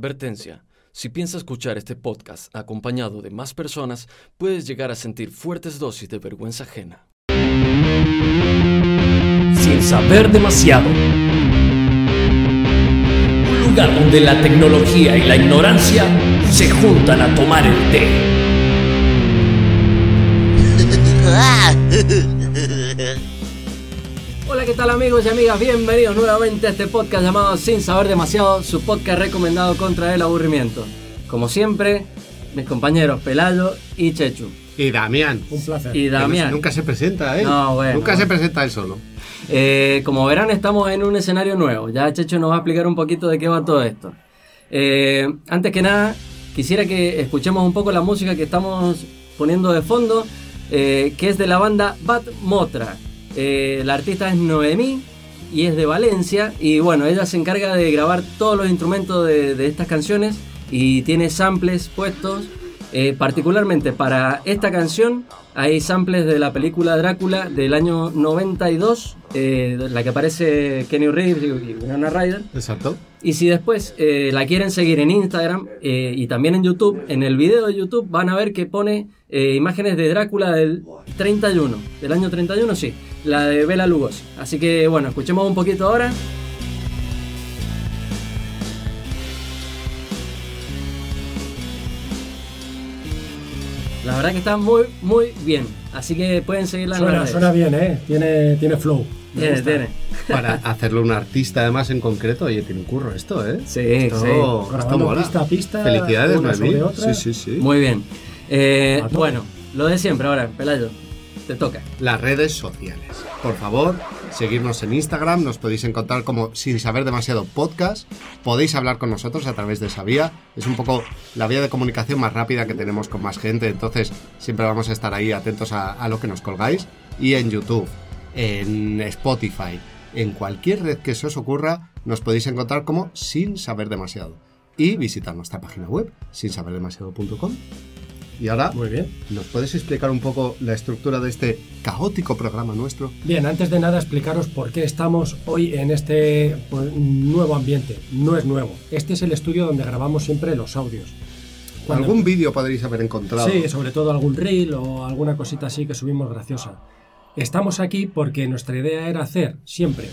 Advertencia. Si piensas escuchar este podcast acompañado de más personas, puedes llegar a sentir fuertes dosis de vergüenza ajena. Sin saber demasiado. Un lugar donde la tecnología y la ignorancia se juntan a tomar el té. Tal amigos y amigas? Bienvenidos nuevamente a este podcast llamado Sin Saber Demasiado, su podcast recomendado contra el aburrimiento. Como siempre, mis compañeros Pelayo y Chechu. Y Damián. Un placer. Y Damián. nunca se presenta él. No, bueno. Nunca se presenta él solo. Eh, como verán, estamos en un escenario nuevo. Ya Checho nos va a explicar un poquito de qué va todo esto. Eh, antes que nada, quisiera que escuchemos un poco la música que estamos poniendo de fondo, eh, que es de la banda Bat Motra. Eh, la artista es Noemí y es de Valencia. Y bueno, ella se encarga de grabar todos los instrumentos de, de estas canciones y tiene samples puestos. Eh, particularmente para esta canción hay samples de la película Drácula del año 92, eh, la que aparece Kenny Reeves y Winona Ryder. Exacto. Y si después eh, la quieren seguir en Instagram y también en YouTube, en el video de YouTube van a ver que pone imágenes de Drácula del 31, del año 31, sí, la de Bela Lugosi. Así que bueno, escuchemos un poquito ahora. La verdad que está muy, muy bien. Así que pueden seguirla en las Suena, suena bien, ¿eh? Tiene, tiene flow. Tiene, gusta. tiene. Para hacerlo un artista, además, en concreto, oye, tiene un curro esto, ¿eh? Sí, Esto- sí. esto Grabando mola. pista a pista, Felicidades, Noemí. Sí, sí, sí. Muy bien. Eh, bueno, lo de siempre ahora, Pelayo. Te toca. Las redes sociales. Por favor, seguirnos en Instagram. Nos podéis encontrar como Sin Saber Demasiado Podcast. Podéis hablar con nosotros a través de esa vía. Es un poco la vía de comunicación más rápida que tenemos con más gente. Entonces, siempre vamos a estar ahí atentos a, a lo que nos colgáis. Y en YouTube, en Spotify, en cualquier red que se os ocurra, nos podéis encontrar como Sin Saber Demasiado. Y visitar nuestra página web, sinsaberdemasiado.com. Y ahora, Muy bien. ¿Nos puedes explicar un poco la estructura de este caótico programa nuestro? Bien, antes de nada explicaros por qué estamos hoy en este pues, nuevo ambiente. No es nuevo. Este es el estudio donde grabamos siempre los audios. Cuando- ¿Algún vídeo podréis haber encontrado? Sí, sobre todo algún reel o alguna cosita así que subimos graciosa. Estamos aquí porque nuestra idea era hacer siempre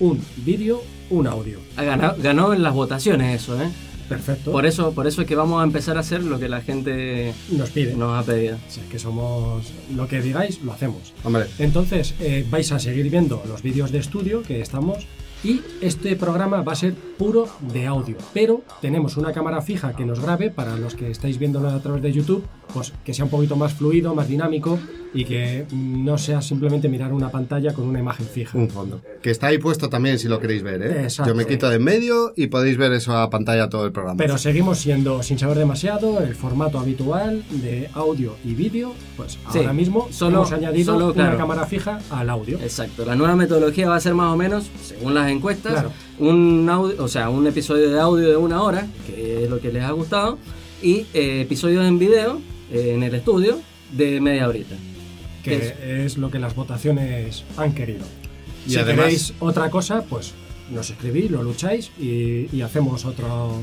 un vídeo, un audio. Ganado- ganó en las votaciones eso, ¿eh? Perfecto. Por eso, por eso es que vamos a empezar a hacer lo que la gente Nos pide. nos ha pedido. O sea, que somos lo que digáis, lo hacemos. Hombre, Entonces, eh, vais a seguir viendo los vídeos de estudio que estamos y este programa va a ser puro de audio. Pero tenemos una cámara fija que nos grabe para los que estáis viéndolo a través de YouTube, pues que sea un poquito más fluido, más dinámico y que no sea simplemente mirar una pantalla con una imagen fija. un fondo. Que está ahí puesto también si lo queréis ver, ¿eh? Exacto. Yo me quito de en medio y podéis ver eso a pantalla todo el programa. Pero seguimos siendo, sin saber demasiado, el formato habitual de audio y vídeo. Pues Sí, ahora mismo solo- hemos añadido solo, una cámara fija al audio. Exacto. La nueva metodología va a ser más o menos, según las encuestas, Claro. un audio, o sea, un episodio de audio de una hora, que es lo que les ha gustado, y eh, episodios en video eh, en el estudio de media horita. Que Es- es lo que las votaciones han querido. Y si además- queréis otra cosa, pues nos escribís, lo lucháis y, y hacemos otro,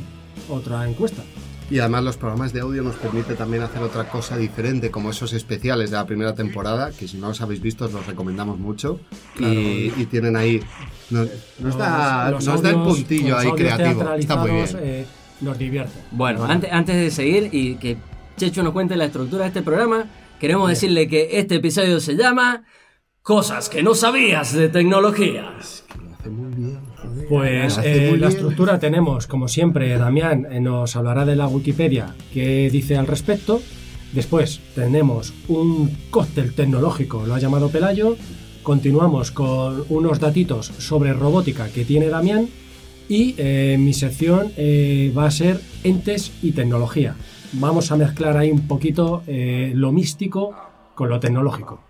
otra encuesta. Y además los programas de audio nos permite también hacer otra cosa diferente, como esos especiales de la primera temporada, que si no los habéis visto os los recomendamos mucho. Y, y tienen ahí... Nos, nos da, Los- nos los da el audios- puntillo ahí audios creativo. Está muy bien. eh, nos divierten. Bueno, antes, antes de seguir y que Checho nos cuente la estructura de este programa, queremos decirle que este episodio se llama Cosas que no sabías de tecnología. Pues Hace eh, muy la bien. estructura tenemos, como siempre, Damián eh, nos hablará de la Wikipedia, qué dice al respecto. Después tenemos un cóctel tecnológico, lo ha llamado Pelayo. Continuamos con unos datitos sobre robótica que tiene Damián. Y eh, mi sección eh, va a ser entes y tecnología. Vamos a mezclar ahí un poquito eh, lo místico con lo tecnológico.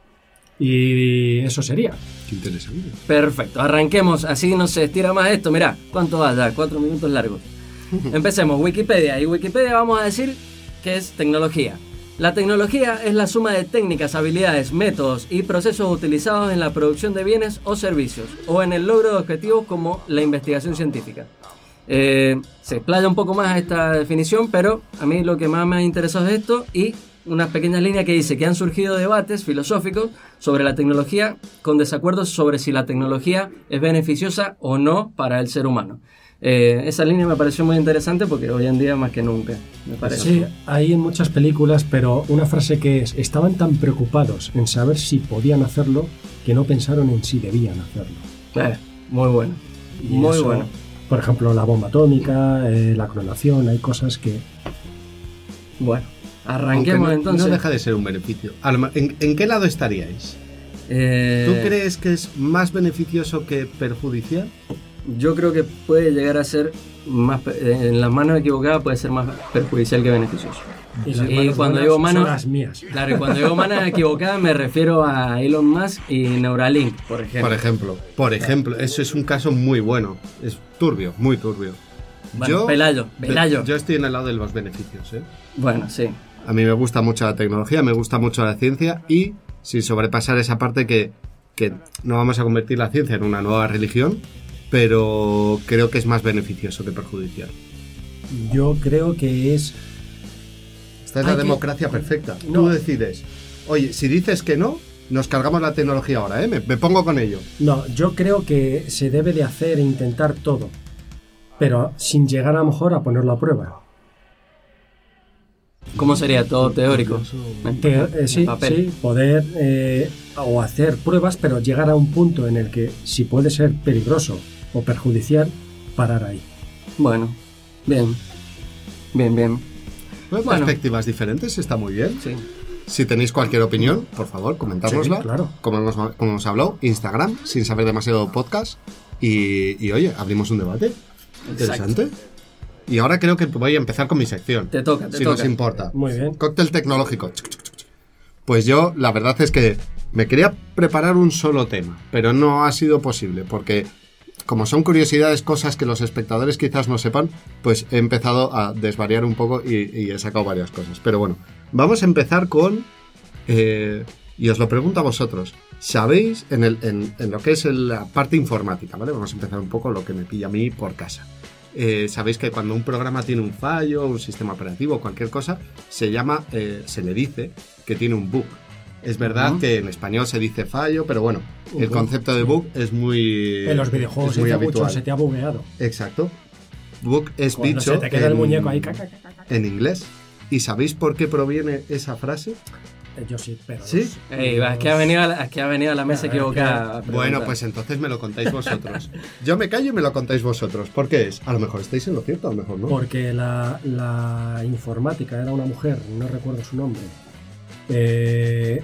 Y eso sería. Qué interesante. Perfecto, arranquemos, así no se estira más esto. Mirá, ¿cuánto va ya? Cuatro minutos largos. Empecemos, Wikipedia. Y Wikipedia vamos a decir que es tecnología. La tecnología es la suma de técnicas, habilidades, métodos y procesos utilizados en la producción de bienes o servicios, o en el logro de objetivos como la investigación científica. Eh, se explaya un poco más esta definición, pero a mí lo que más me ha interesado es esto y una pequeña línea que dice que han surgido debates filosóficos sobre la tecnología con desacuerdos sobre si la tecnología es beneficiosa o no para el ser humano. Eh, esa línea me pareció muy interesante porque hoy en día más que nunca, me parece. Sí, hay en muchas películas, pero una frase que es, estaban tan preocupados en saber si podían hacerlo que no pensaron en si debían hacerlo. Eh, muy bueno. Y Muy eso, bueno. Por ejemplo, la bomba atómica, eh, la clonación, hay cosas que... Bueno, arranquemos no, entonces. no deja de ser un beneficio. A lo me- ¿En, en qué lado estaríais? Eh, ¿Tú crees que es más beneficioso que perjudicial? Yo creo que puede llegar a ser más eh, en las manos equivocadas puede ser más perjudicial que beneficioso. Y, Y cuando digo manos- las mías. Claro, y cuando digo manos equivocadas me refiero a Elon Musk y Neuralink, por ejemplo. Por ejemplo, por ejemplo, eso es un caso muy bueno. Es turbio, muy turbio. Bueno, Pelayo, de- Pelayo. yo estoy en el lado de los beneficios. ¿eh? Bueno, sí. A mí me gusta mucho la tecnología, me gusta mucho la ciencia y sin sobrepasar esa parte que, que no vamos a convertir la ciencia en una nueva religión, pero creo que es más beneficioso que perjudicial. Yo creo que es... Esta es Hay la que- democracia perfecta. Tú No. decides. Oye, si dices que no, nos cargamos la tecnología ahora, ¿eh? Me, me pongo con ello. No, yo creo que se debe de hacer e intentar todo, pero sin llegar a lo mejor a ponerlo a prueba. ¿Cómo sería todo teórico? Que, eh, sí, sí, poder eh, o hacer pruebas, pero llegar a un punto en el que si puede ser peligroso o perjudicial, parar ahí. Bueno, bien. Bien, bien. Pues Bueno. Perspectivas diferentes, está muy bien. Sí. Si tenéis cualquier opinión, por favor, comentárnosla. Sí, claro. Como hemos, como hemos hablado, Instagram, sin saber demasiado podcast. Y, y, oye, abrimos un debate. Interesante. Y ahora creo que voy a empezar con mi sección. Te toca, te si toca. nos importa. Muy bien. Cóctel tecnológico. Pues yo, la verdad es que me quería preparar un solo tema, pero no ha sido posible, porque como son curiosidades, cosas que los espectadores quizás no sepan, pues he empezado a desvariar un poco y, he sacado varias cosas. Pero bueno, vamos a empezar con... eh, y os lo pregunto a vosotros. ¿Sabéis en, lo que es la parte informática? ¿vale? Vamos a empezar un poco lo que me pilla a mí por casa. Eh, Sabéis que cuando un programa tiene un fallo, un sistema operativo, cualquier cosa, se llama, eh, se le dice que tiene un bug. Es verdad que en español se dice fallo, pero bueno, el concepto de bug es muy, En los videojuegos es se muy te, ha mucho, habitual. se te ha bugueado. Exacto. Bug es Cuando bicho se te queda el en- muñeco ahí. ca, ca, ca, ca, ca. en inglés. ¿Y sabéis por qué proviene esa frase? Eh, Yo sí, pero... ¿Sí? los- Ey, va, es, que ha venido a la, es que ha venido a la mesa equivocada. Bueno, pues entonces me lo contáis vosotros. Yo me callo y me lo contáis vosotros. ¿Por qué es? A lo mejor estáis en lo cierto, a lo mejor no. Porque la, la informática era una mujer, no recuerdo su nombre, eh,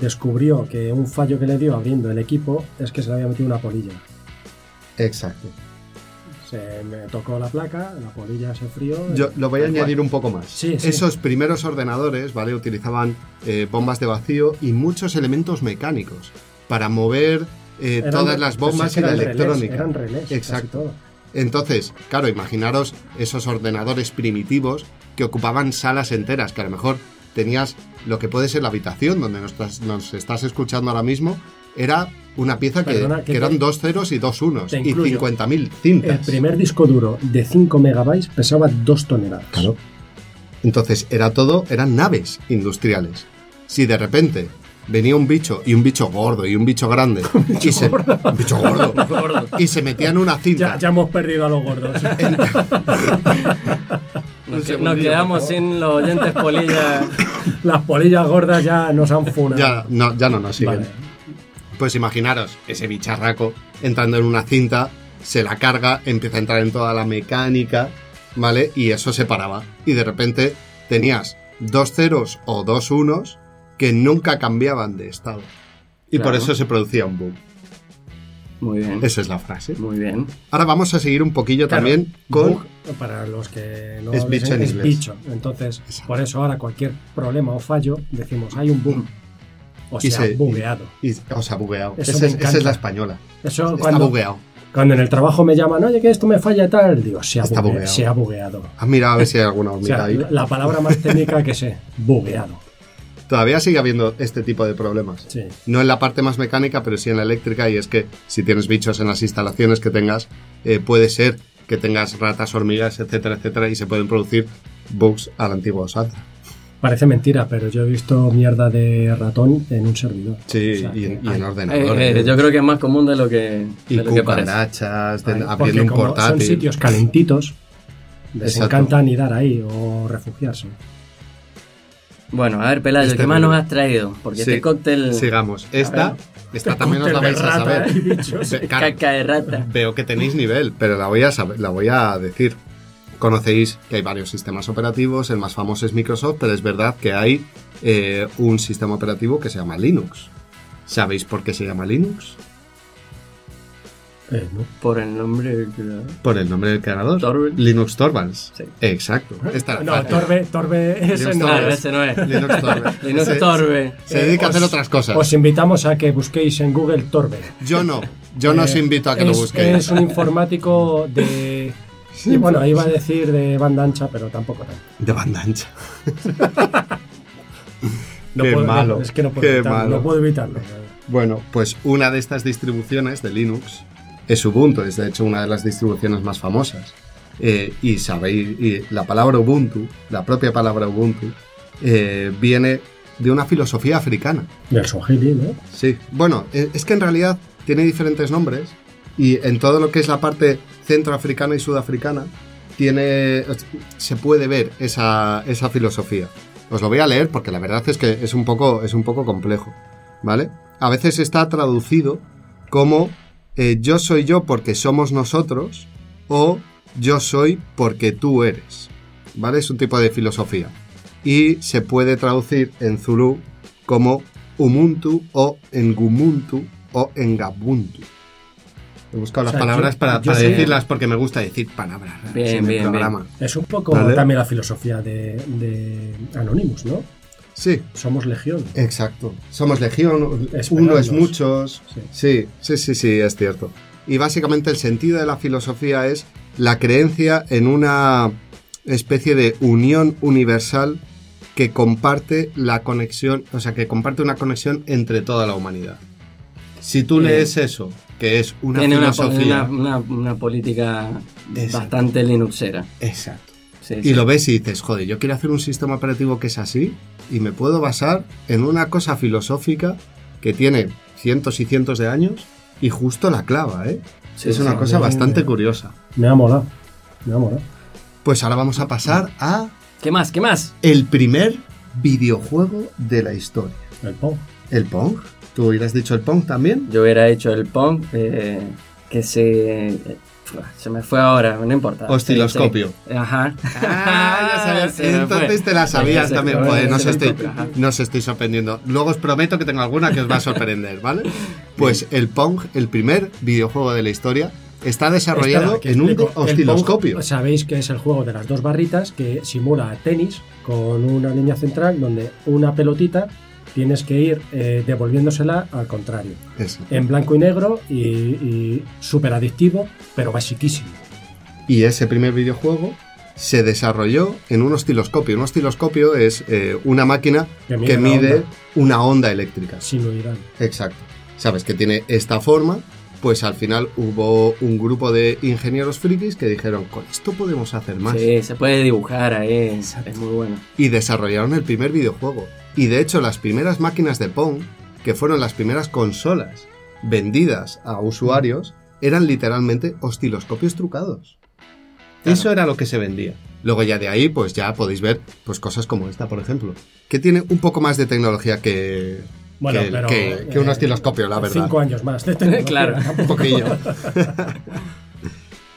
descubrió que un fallo que le dio abriendo el equipo es que se le había metido una polilla. Exacto. Se me tocó la placa, la polilla se frió. Yo lo voy a cual. añadir un poco más. Sí, sí. Esos primeros ordenadores, ¿vale? Utilizaban eh, bombas de vacío y muchos elementos mecánicos para mover eh, Eran- todas las pues bombas es que y la relés, electrónica. eran relés, casi Exacto. todo. Entonces, claro, imaginaros esos ordenadores primitivos que ocupaban salas enteras, que a lo mejor tenías lo que puede ser la habitación donde nos estás, nos estás escuchando ahora mismo, era una pieza que, Perdona, que que te- eran dos ceros y dos unos y incluyo. 50.000 El cintas. primer disco duro de 5 megabytes pesaba 2 toneladas. Claro. Entonces, era todo, eran naves industriales. Si de repente venía un bicho y un bicho gordo y un bicho grande y se, un bicho gordo y se metía en una cinta Ya, ya hemos perdido a los gordos. Nos, quedamos sin los oyentes polilla. Las polillas gordas ya nos han funado. ya no, ya no nos siguen. Vale. Pues imaginaros, ese bicharraco entrando en una cinta, se la carga, empieza a entrar en toda la mecánica, ¿vale? Y eso se paraba. Y de repente tenías dos ceros o dos unos que nunca cambiaban de estado. Y por eso se producía un bug. Muy bien. Esa es la frase. Muy bien. Ahora vamos a seguir un poquillo Claro, también con... bug, para los que no Es bicho en es bicho. Entonces, por eso ahora cualquier problema o fallo decimos hay un bug. O sea, se- bugueado. y- o sea, bugueado. Eso Esa es, esa encanta. es la española. Eso Está cuando, bugueado. cuando en el trabajo me llaman, oye, que esto me falla tal, digo, se ha, bugue- bugueado. se ha bugueado. Has mirado a ver si hay alguna O hormiga sea, ahí. la, la palabra más técnica que sé, bugueado. Todavía sigue habiendo este tipo de problemas. Sí. No en la parte más mecánica, pero sí en la eléctrica. Y es que si tienes bichos en las instalaciones que tengas, eh, puede ser que tengas ratas, hormigas, etcétera, etcétera, y se pueden producir bugs a la antigua usanza. Parece mentira, pero yo he visto mierda de ratón en un servidor. Sí, O sea, y, en, que y en ordenadores. Eh, eh, yo creo que es más común de lo que, y de lo que parece. hay- abriendo un portátil. son sitios calentitos, les Exacto. encanta anidar ahí o refugiarse. Bueno, a ver, Pelayo, Este ¿qué más nos has traído? Porque Sí, este cóctel... Sigamos. Esta, ver. esta también os la vais a saber. bichos. Caca de rata. Veo que tenéis nivel, pero la voy a saber, la voy a decir. Conocéis que hay varios sistemas operativos, el más famoso es Microsoft, pero es verdad que hay eh, un sistema operativo que se llama Linux. ¿Sabéis por qué se llama Linux? Eh, ¿no? Por el nombre del creador. Por el nombre del creador. Torvalds. Linux Torvalds. Sí. Exacto. Esta era No, fácil. Torbe, Torbe, ese Linux no es. ese no es. Linux Torvalds. Linux Se- Torbe. Se Eh, dedica a hacer os- otras cosas. Os invitamos a que busquéis en Google Torbe. Yo no. Yo no os Eh, invito a que lo busquéis. Es un informático de. y bueno, iba a decir de banda ancha, pero tampoco tanto. De banda ancha. No Qué puedo, malo, Es que no puedo qué evitarlo. malo. No puedo evitarlo. Bueno, pues una de estas distribuciones de Linux es Ubuntu, es de hecho una de las distribuciones más famosas. Eh, y sabéis, y la palabra Ubuntu, la propia palabra Ubuntu, eh, viene de una filosofía africana. Del Swahili, ¿no? Sí, bueno, eh, es que en realidad tiene diferentes nombres y en todo lo que es la parte centroafricana y sudafricana tiene, se puede ver esa, esa filosofía. Os lo voy a leer porque la verdad es que es un poco, es un poco complejo, ¿vale? A veces está traducido como eh, yo soy yo porque somos nosotros o yo soy porque tú eres, ¿vale? Es un tipo de filosofía. Y se puede traducir en Zulu como Umuntu o Ngumuntu o Engabuntu. He buscado O sea, las palabras yo- para, yo para decirlas porque me gusta decir palabras Bien, bien, bien. Es un poco Vale. también la filosofía de, de Anonymous, ¿no? Sí, Somos legión. exacto. Somos legión, uno es muchos. Sí. Sí, sí, sí, sí, es cierto. Y básicamente el sentido de la filosofía es la creencia en una especie de unión universal que comparte la conexión, o sea, que comparte una conexión entre toda la humanidad. Si tú Eh, lees eso, que es una filosofía... una, una- una política Exacto. bastante linuxera. Exacto. Sí, Y sí. lo ves y dices, joder, yo quiero hacer un sistema operativo que es así y me puedo basar en una cosa filosófica que tiene cientos y cientos de años y justo la clava, ¿eh? Sí, es una sí. cosa bastante curiosa. Me ha molado. Me ha molado. Pues ahora vamos a pasar a ¿Qué más? ¿Qué más? el primer videojuego de la historia. El Pong. ¿El Pong? ¿Tú hubieras dicho el Pong también? Yo hubiera hecho el Pong eh, que se... se me fue ahora, no importa. Osciloscopio. Sí, sí. Ajá. Ah, ya. Entonces te la sabías Sí, también. Joder, no, os estoy, no os estoy sorprendiendo. Luego os prometo que tengo alguna que os va a sorprender, ¿vale? Pues el Pong, el primer videojuego de la historia, está desarrollado Espera, en un explico. El osciloscopio. Pong, Sabéis que es el juego de las dos barritas que simula tenis con una línea central donde una pelotita tienes que ir eh, devolviéndosela al contrario. Eso. En blanco y negro y, y súper adictivo, pero basiquísimo. Y ese primer videojuego se desarrolló en un osciloscopio. Un osciloscopio es eh, una máquina Que mide que una mide onda. una onda eléctrica. Sinuidad. Exacto. Sabes que tiene esta forma, pues al final hubo un grupo de ingenieros frikis que dijeron, con esto podemos hacer más. Sí, se puede dibujar ahí. Es muy bueno. Y desarrollaron el primer videojuego. Y de hecho las primeras máquinas de Pong, que fueron las primeras consolas vendidas a usuarios, eran literalmente osciloscopios trucados. Eso era lo que se vendía. Luego ya de ahí, pues ya podéis ver pues cosas como esta, por ejemplo, que tiene un poco más de tecnología que, Bueno, que, pero, que- que un eh, osciloscopio, la verdad. Cinco años más de tecnología. Claro. Un poquillo.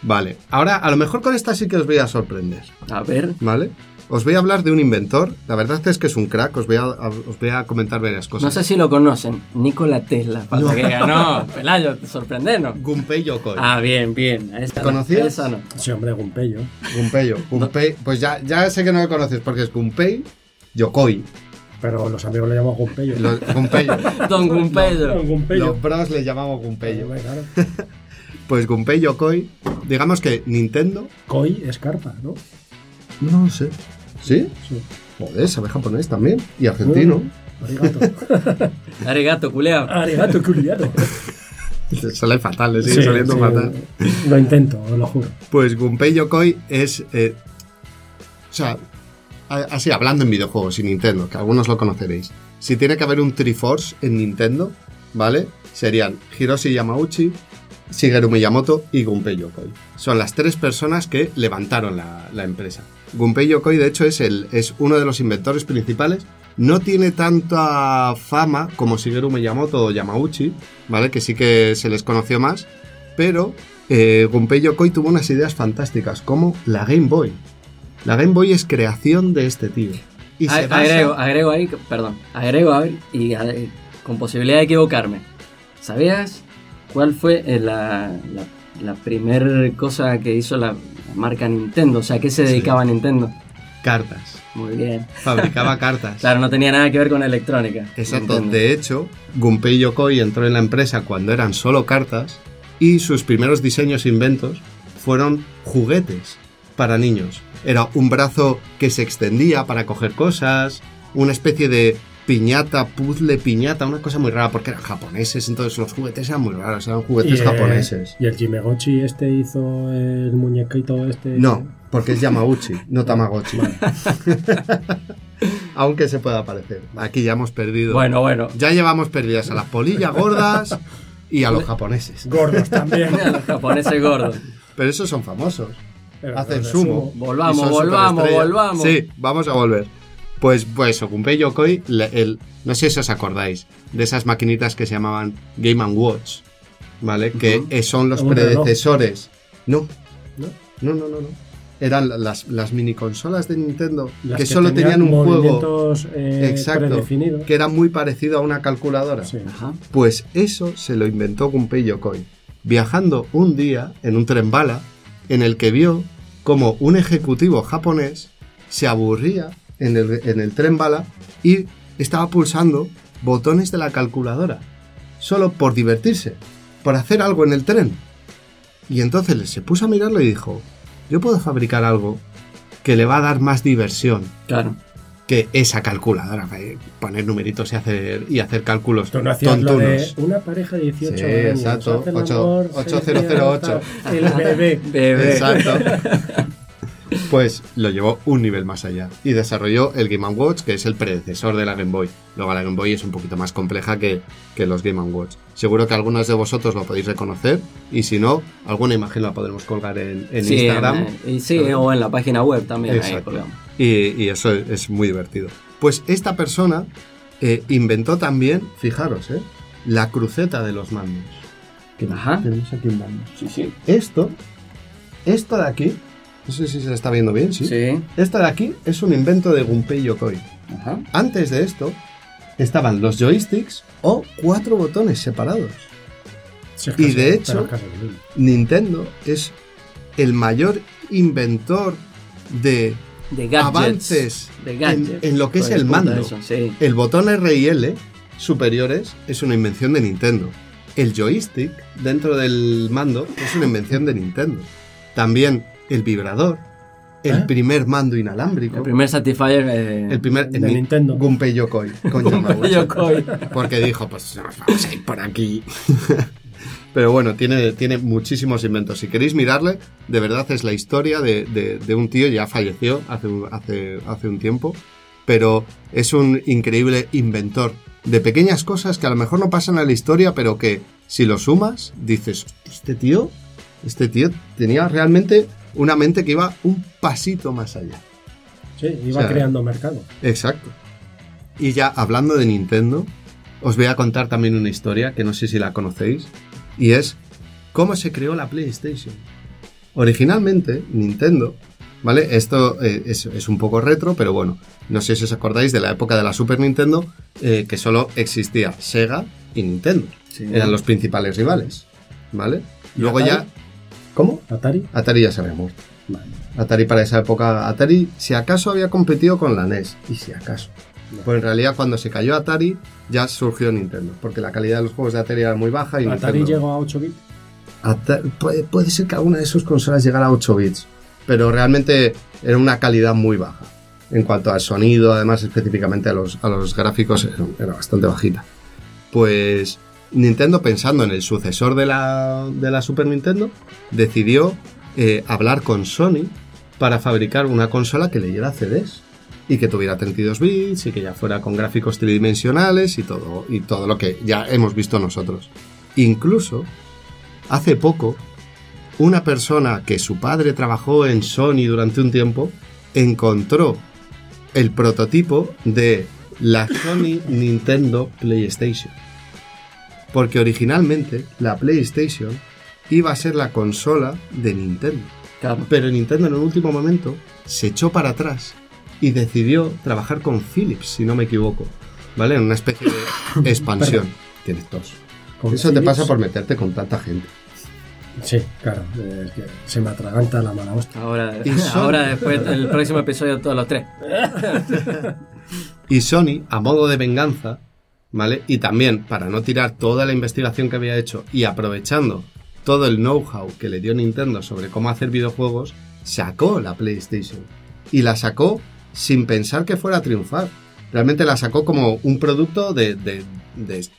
vale, ahora a lo mejor con esta sí que os voy a sorprender, A ver. ¿vale? Os voy a hablar de un inventor, la verdad es que es un crack, os voy a, a- os voy a comentar varias cosas. No sé si lo conocen. Nikola Tesla. No. que ganó. Pelayo, sorprendernos. Gunpei Yokoi. Ah, bien, bien. Esa no, ¿Conocías? esa no. Sí, hombre, Gumpello. Gunpei, Gunpei, pues ya, ya sé que no lo conoces porque es Gunpei Yokoi. Pero los amigos le llamamos Gumpello. Los, Gunpei, Don. Gumpello. los bros le llamamos Gunpei. Hombre, claro. Pues Gunpei Yokoi, digamos que Nintendo... Koi es carpa, ¿no? No lo sé. ¿Sí? Sí. Joder, sabe japonés también. Y argentino. Arigato. Arigato, culeado. Arigato, culiado. Sale fatal, le sigue Sí, saliendo sí, fatal. Lo intento, os lo juro. Pues Gunpei Yokoi es. eh, o sea, a- así hablando en videojuegos y Nintendo, que algunos lo conoceréis. Si tiene que haber un Triforce en Nintendo, ¿vale? Serían Hiroshi Yamauchi, Shigeru Miyamoto y Gunpei Yokoi. Son las tres personas que levantaron la, la empresa. Gunpei Yokoi, de hecho, es, el, es uno de los inventores principales. No tiene tanta fama como Shigeru Miyamoto o Yamauchi, ¿vale? Que sí que se les conoció más. Pero eh, Gunpei Yokoi tuvo unas ideas fantásticas, como la Game Boy. La Game Boy es creación de este tío. Y se A- basa- agrego, agrego ahí, perdón, agrego ahí y eh, con posibilidad de equivocarme. ¿Sabías cuál fue eh, la, la, la primer cosa que hizo la, la marca Nintendo? O sea, ¿a qué se Sí. dedicaba Nintendo? cartas. Muy bien. Fabricaba cartas. Claro, no tenía nada que ver con electrónica. Exacto. Nintendo. De hecho, Gunpei Yokoi entró en la empresa cuando eran solo cartas y sus primeros diseños e inventos fueron juguetes para niños. Era un brazo que se extendía para coger cosas, una especie de piñata, puzzle piñata, una cosa muy rara porque eran japoneses, entonces los juguetes eran muy raros, eran juguetes eh, japoneses. ¿Y el Jimegochi este hizo el muñequito este? No, porque es Yamauchi, no Tamagotchi. Aunque se pueda parecer. Aquí ya hemos perdido. Bueno, bueno. Ya llevamos perdidas a las polillas gordas y a los japoneses. Gordos también. Los japoneses gordos. Pero esos son famosos. Pero Hacen sumo. Volvamos, volvamos, volvamos. Sí, vamos a volver. Pues, pues Okunpei Yokoi, le- el, no sé si os acordáis de esas maquinitas que se llamaban Game Watch, ¿vale? Que eh, son los predecesores. No, ¿No? no, no, no. no. Eran las, las mini consolas de Nintendo Las que, solo tenían un juego eh, exacto que era muy parecido a una calculadora. Sí. Ajá. Pues eso se lo inventó Gunpei Yokoi, viajando un día en un tren bala en el que vio como un ejecutivo japonés se aburría en el, en el tren bala y estaba pulsando botones de la calculadora, solo por divertirse, por hacer algo en el tren. Y entonces se puso a mirarlo y dijo, yo puedo fabricar algo que le va a dar más diversión Claro. que esa calculadora, eh, poner numeritos y hacer, y hacer cálculos Tú no lo de tontunos. una pareja de 18 Sí, años. exacto. hace el Ocho- amor, ocho se cero cero cierra, ocho. El bebé. Bebé. Exacto. Pues lo llevó un nivel más allá y desarrolló el Game Watch, que es el predecesor de la Game Boy. Luego la Game Boy es un poquito más compleja que, que los Game Watch. Seguro que algunos de vosotros lo podéis reconocer y si no, alguna imagen la podremos colgar en, en Sí, Instagram. en- sí, o en la página web también. Ahí Exacto. colgamos. Y, y eso es, es muy divertido. Pues esta persona eh, inventó también, fijaros, eh, la cruceta de los mandos. Que Ajá. Tenemos aquí un mando. Sí, sí. Esto, esto de aquí, no sé si se está viendo bien, ¿sí? Sí. Esto de aquí es un invento de Gunpei Yokoi. Ajá. Antes de esto, estaban los joysticks o cuatro botones separados. Si Y de hecho-. Nintendo es el mayor inventor de De gadgets. avances De en, gadgets. en lo que es de el mando. eso, sí. El botón R y L superiores es una invención de Nintendo. El joystick dentro del mando es una invención de Nintendo. También el vibrador, el ¿Eh? primer mando inalámbrico, El primer Satisfyer. eh, el primer de el Nintendo. Gunpei Yokoi. Porque dijo, pues vamos a ir por aquí. Pero bueno, tiene, tiene muchísimos inventos. Si queréis mirarle, de verdad es la historia de, de- de un tío, ya falleció hace, un- hace, hace un tiempo, pero es un increíble inventor de pequeñas cosas que a lo mejor no pasan a la historia, pero que si lo sumas, dices, este tío, este tío tenía realmente una mente que iba un pasito más allá. Sí, iba O sea, creando mercado. Exacto. Y ya hablando de Nintendo, os voy a contar también una historia que no sé si la conocéis, y es cómo se creó la PlayStation. Originalmente, Nintendo, ¿vale? Esto eh, es, es un poco retro, pero bueno, no sé si os acordáis de la época de la Super Nintendo, eh, que solo existía Sega y Nintendo. Sí. Eran los principales rivales, ¿vale? ¿Y Luego Atari? ya... ¿Cómo? Atari. Atari ya se había muerto. Atari para esa época, Atari si acaso había competido con la NES, y si acaso. Pues en realidad cuando se cayó Atari ya surgió Nintendo, porque la calidad de los juegos de Atari era muy baja y Atari Nintendo- llegó a 8 bits. Ata- puede, puede ser que alguna de sus consolas llegara a 8 bits, pero realmente era una calidad muy baja. En cuanto al sonido, además específicamente a los, a los gráficos, era, era bastante bajita. Pues Nintendo, pensando en el sucesor de la, de la Super Nintendo, decidió eh, hablar con Sony para fabricar una consola que leyera CDs y que tuviera 32 bits y que ya fuera con gráficos tridimensionales y todo, y todo lo que ya hemos visto nosotros. Incluso, hace poco, una persona que su padre trabajó en Sony durante un tiempo encontró el prototipo de la Sony Nintendo PlayStation. Porque originalmente la PlayStation iba a ser la consola de Nintendo. Claro. Pero Nintendo en un último momento se echó para atrás y decidió trabajar con Philips, si no me equivoco. ¿Vale? En una especie de expansión. Tienes tos. Eso te pasa por meterte con tanta gente. Sí, claro. Es que se me atraganta la mala hostia. Ahora, ahora después del próximo episodio todos los tres. Y Sony, a modo de venganza, Y también para no tirar toda la investigación que había hecho y aprovechando todo el know-how que le dio Nintendo sobre cómo hacer videojuegos, sacó la PlayStation. Y la sacó sin pensar que fuera a triunfar. Realmente la sacó como un producto de- de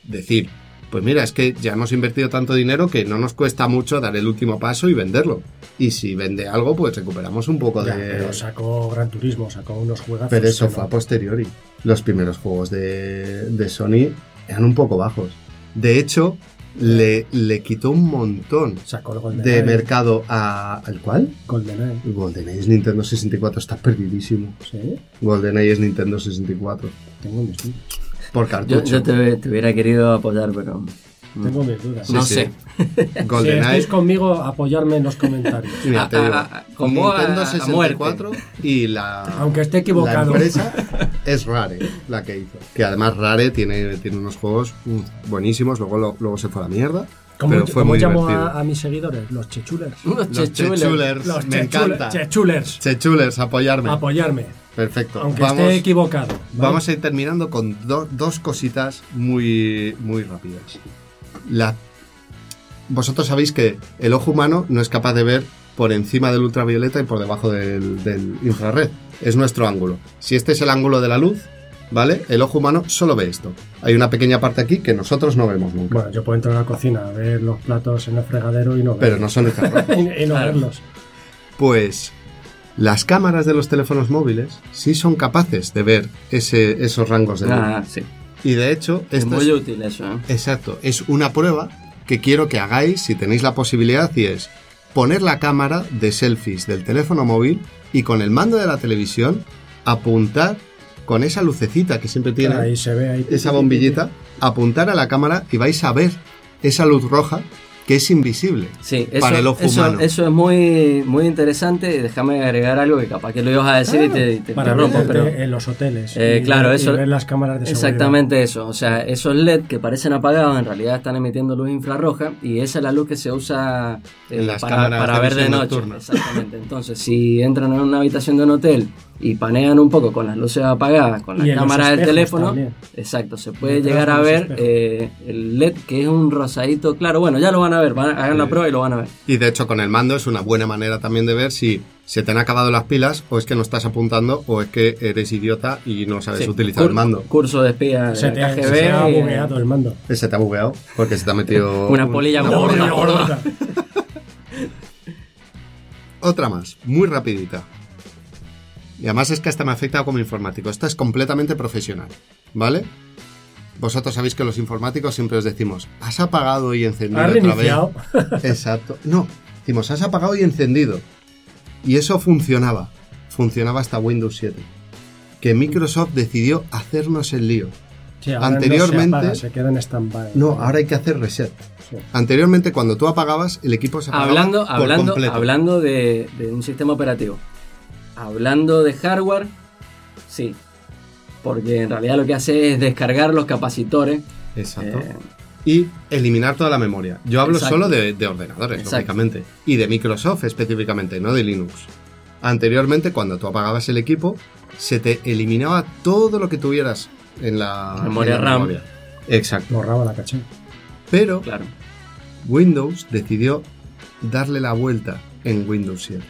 decir, pues mira, es que ya hemos invertido tanto dinero que no nos cuesta mucho dar el último paso y venderlo. Y si vende algo, pues recuperamos un poco Ya, de... pero sacó Gran Turismo, sacó unos juegazos. Pero eso fue no- a posteriori. Los primeros juegos de, de Sony eran un poco bajos. De hecho, le, le quitó un montón Sacó el GoldenEye. de mercado a... ¿Al cuál? GoldenEye. GoldenEye es Nintendo 64, está perdidísimo. Sí, GoldenEye es Nintendo 64. tengo mis dudas. Por Yo, cartucho. yo te, te hubiera querido apoyar, pero Tengo mis dudas. no sí. sé. Si GoldenEye. estáis conmigo, apoyarme en los comentarios. Mira, A- te digo, a- a- con vos a- Nintendo a 64 y la... Aunque esté equivocado. La empresa es Rare la que hizo. Que además Rare tiene, tiene unos juegos buenísimos, luego, lo- luego se fue a la mierda. ¿Cómo, pero fue cómo muy llamo divertido. a, a mis seguidores? Los chechulers. Unos Los chechulers. me encanta. chechulers. Chechulers, apoyarme. Apoyarme. Perfecto. Aunque vamos, esté equivocado. ¿vale? vamos a ir terminando con do- dos cositas muy, muy rápidas. La... Vosotros sabéis que el ojo humano no es capaz de ver por encima del ultravioleta y por debajo del, del infrarred. Es nuestro ángulo. Si este es el ángulo de la luz, ¿vale? El ojo humano solo ve esto. Hay una pequeña parte aquí que nosotros no vemos nunca. Bueno, yo puedo entrar a la cocina a ver los platos en el fregadero y no pero verlos. no son infrarrojos. y, y no Claro. verlos. Pues las cámaras de los teléfonos móviles sí son capaces de ver ese- esos rangos de luz. Ah, sí. Y de hecho, Es esto muy es, útil eso, ¿eh? exacto, es una prueba que quiero que hagáis si tenéis la posibilidad y es poner la cámara de selfies del teléfono móvil y con el mando de la televisión apuntar con esa lucecita que siempre tiene, Ahí se ve ahí. esa bombillita, apuntar a la cámara y vais a ver esa luz roja que es invisible Sí, eso, para el ojo eso, humano. eso es muy, muy interesante. y Déjame agregar algo que capaz que lo ibas a decir y te, te Para pero en los hoteles. Eh, y claro, ver- eso- ver las cámaras de seguridad. exactamente eso. O sea, esos LED que parecen apagados en realidad están emitiendo luz infrarroja y esa es la luz que se usa eh, En las para, cámaras para de ver de noche. nocturna. Exactamente. Entonces, si entran en una habitación de un hotel y panean un poco con las luces apagadas, con la cámara del teléfono, también. exacto, se puede llegar a ver eh, el LED que es un rosadito claro. Bueno, ya lo van a ver, van a, hagan la prueba y lo van a ver. Y de hecho con el mando es una buena manera también de ver si se te han acabado las pilas o es que no estás apuntando o es que eres idiota y no sabes Sí, utilizar el mando. Curso de espía Se te, KGB. se te ha eh, bugueado el mando. Ese te ha bugueado porque se te ha metido Una un- polilla Una gorda. bolilla gorda. Otra más, muy rapidita. Y además es que esta me afecta como informático. Esta es completamente profesional, ¿vale? Vosotros sabéis que los informáticos siempre os decimos, has apagado y encendido Has otra vez. Exacto. No, decimos, has apagado y encendido. Y eso funcionaba. Funcionaba hasta Windows 7. Que Microsoft decidió hacernos el lío. Sí, ahora Anteriormente- No se, apaga, se queda en stand-by. No, ahora hay que hacer reset. Sí. Anteriormente, cuando tú apagabas, el equipo se apagaba Hablando, por hablando, completo. hablando de, de un sistema operativo. Hablando de hardware, sí. Porque en realidad lo que hace es descargar los capacitores. Exacto. eh, y eliminar toda la memoria. Yo hablo Exacto. solo de, de ordenadores, Exacto. lógicamente. Y de Microsoft específicamente, no de Linux. Anteriormente, cuando tú apagabas el equipo, se te eliminaba todo lo que tuvieras en la Memoria en la RAM. memoria. Exacto. Borraba la caché. Pero claro. Windows decidió darle la vuelta en Windows 7.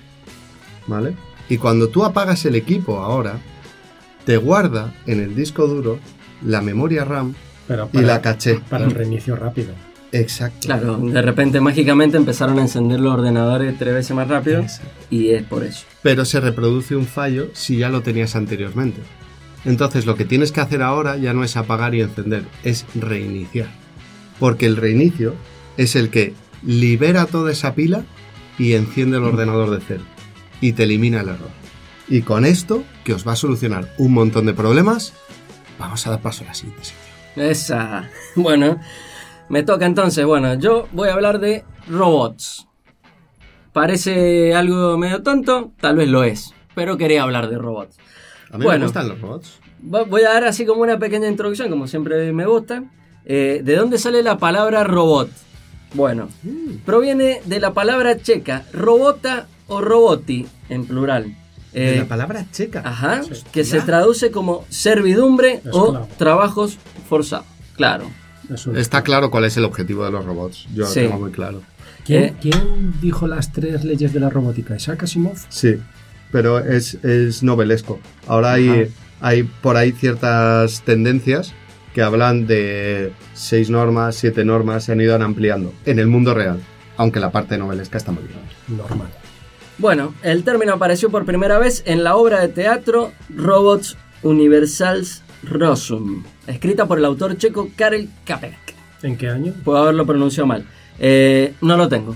¿Vale? Y cuando tú apagas el equipo ahora, te guarda en el disco duro la memoria RAM Pero y la caché. Para el reinicio rápido. Exacto. Claro, de repente mágicamente empezaron a encender los ordenadores tres veces más rápido y es por eso. Pero se reproduce un fallo si ya lo tenías anteriormente. Entonces lo que tienes que hacer ahora ya no es apagar y encender, es reiniciar. Porque el reinicio es el que libera toda esa pila y enciende el ordenador de cero. Y te elimina el error. Y con esto, que os va a solucionar un montón de problemas, vamos a dar paso a la siguiente sección. Esa. Bueno, me toca entonces. Bueno, yo voy a hablar de robots. Parece algo medio tonto, tal vez lo es, pero quería hablar de robots. A mí Bueno. me gustan los robots. Voy a dar así como una pequeña introducción, como siempre me gusta. Eh, ¿De dónde sale la palabra robot? Bueno, proviene de la palabra checa robota o roboti en plural. De Eh, la palabra checa. Ajá, que se traduce como servidumbre o trabajos forzados. Claro. Está claro cuál es el objetivo de los robots. Yo lo Sí. tengo muy claro. ¿Quién, Eh. quién dijo las tres leyes de la robótica? ¿Isaac Asimov? Sí, pero es, es novelesco. Ahora hay, Ajá. hay por ahí ciertas tendencias que hablan de seis normas, siete normas, se han ido ampliando en el mundo real. Aunque la parte novelesca está muy bien. Normal. Bueno, el término apareció por primera vez en la obra de teatro Robots Universals Rosum, escrita por el autor checo Karel Capek. ¿En qué año? Puedo haberlo pronunciado mal. Eh, no lo tengo.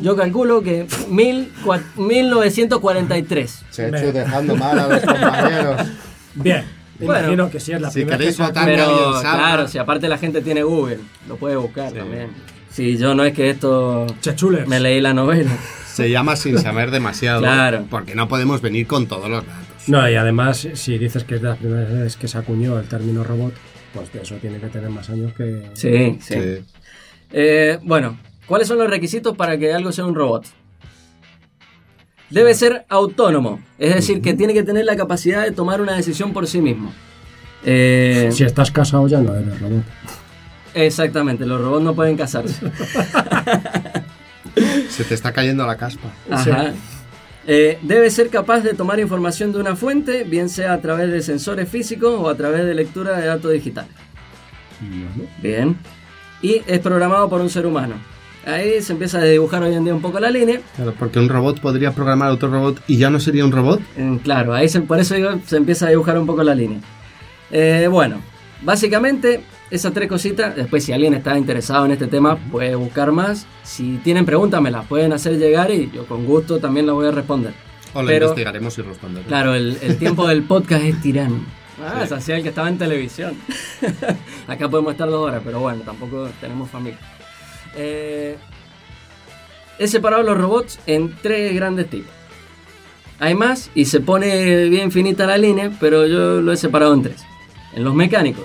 Yo calculo que mil cua- 1943. Se ha hecho dejando mal a los compañeros. Bien. Bueno, Imagino que sí es la si primera queréis que votar- Tania Pero bien sabe. claro, si aparte la gente tiene Google, lo puede buscar Sí. también. Si yo no es que esto Chechulers. me leí la novela. Se llama sin saber demasiado. Claro. Porque no podemos venir con todos los datos. No, y además, si dices que es de las primeras veces que se acuñó el término robot, pues de eso tiene que tener más años que... Sí, sí. Sí. Eh, bueno, ¿cuáles son los requisitos para que algo sea un robot? Debe ser autónomo, es decir, que tiene que tener la capacidad de tomar una decisión por sí mismo. Eh, Si estás casado ya no eres robot. Exactamente, los robots no pueden casarse. Se te está cayendo la caspa. Ajá. Eh, debe ser capaz de tomar información de una fuente, bien sea a través de sensores físicos o a través de lectura de datos digitales. Bien. Y es programado por un ser humano. Ahí se empieza a dibujar hoy en día un poco la línea. Claro, porque un robot podría programar otro robot y ya no sería un robot. Mm, Claro, ahí se, por eso digo, se empieza a dibujar un poco la línea. Eh, bueno, básicamente esas tres cositas. Después, si alguien está interesado en este tema, puede buscar más. Si tienen preguntas, me las pueden hacer llegar y yo con gusto también las voy a responder. O lo Pero- investigaremos y responderemos. Claro, el, el tiempo del podcast es tirano. Ah, se hacía el que estaba en televisión. Acá podemos estar dos horas, pero bueno, tampoco tenemos familia. Eh, he separado los robots en tres grandes tipos. Hay más y se pone bien finita la línea, pero yo lo he separado en tres. En los mecánicos.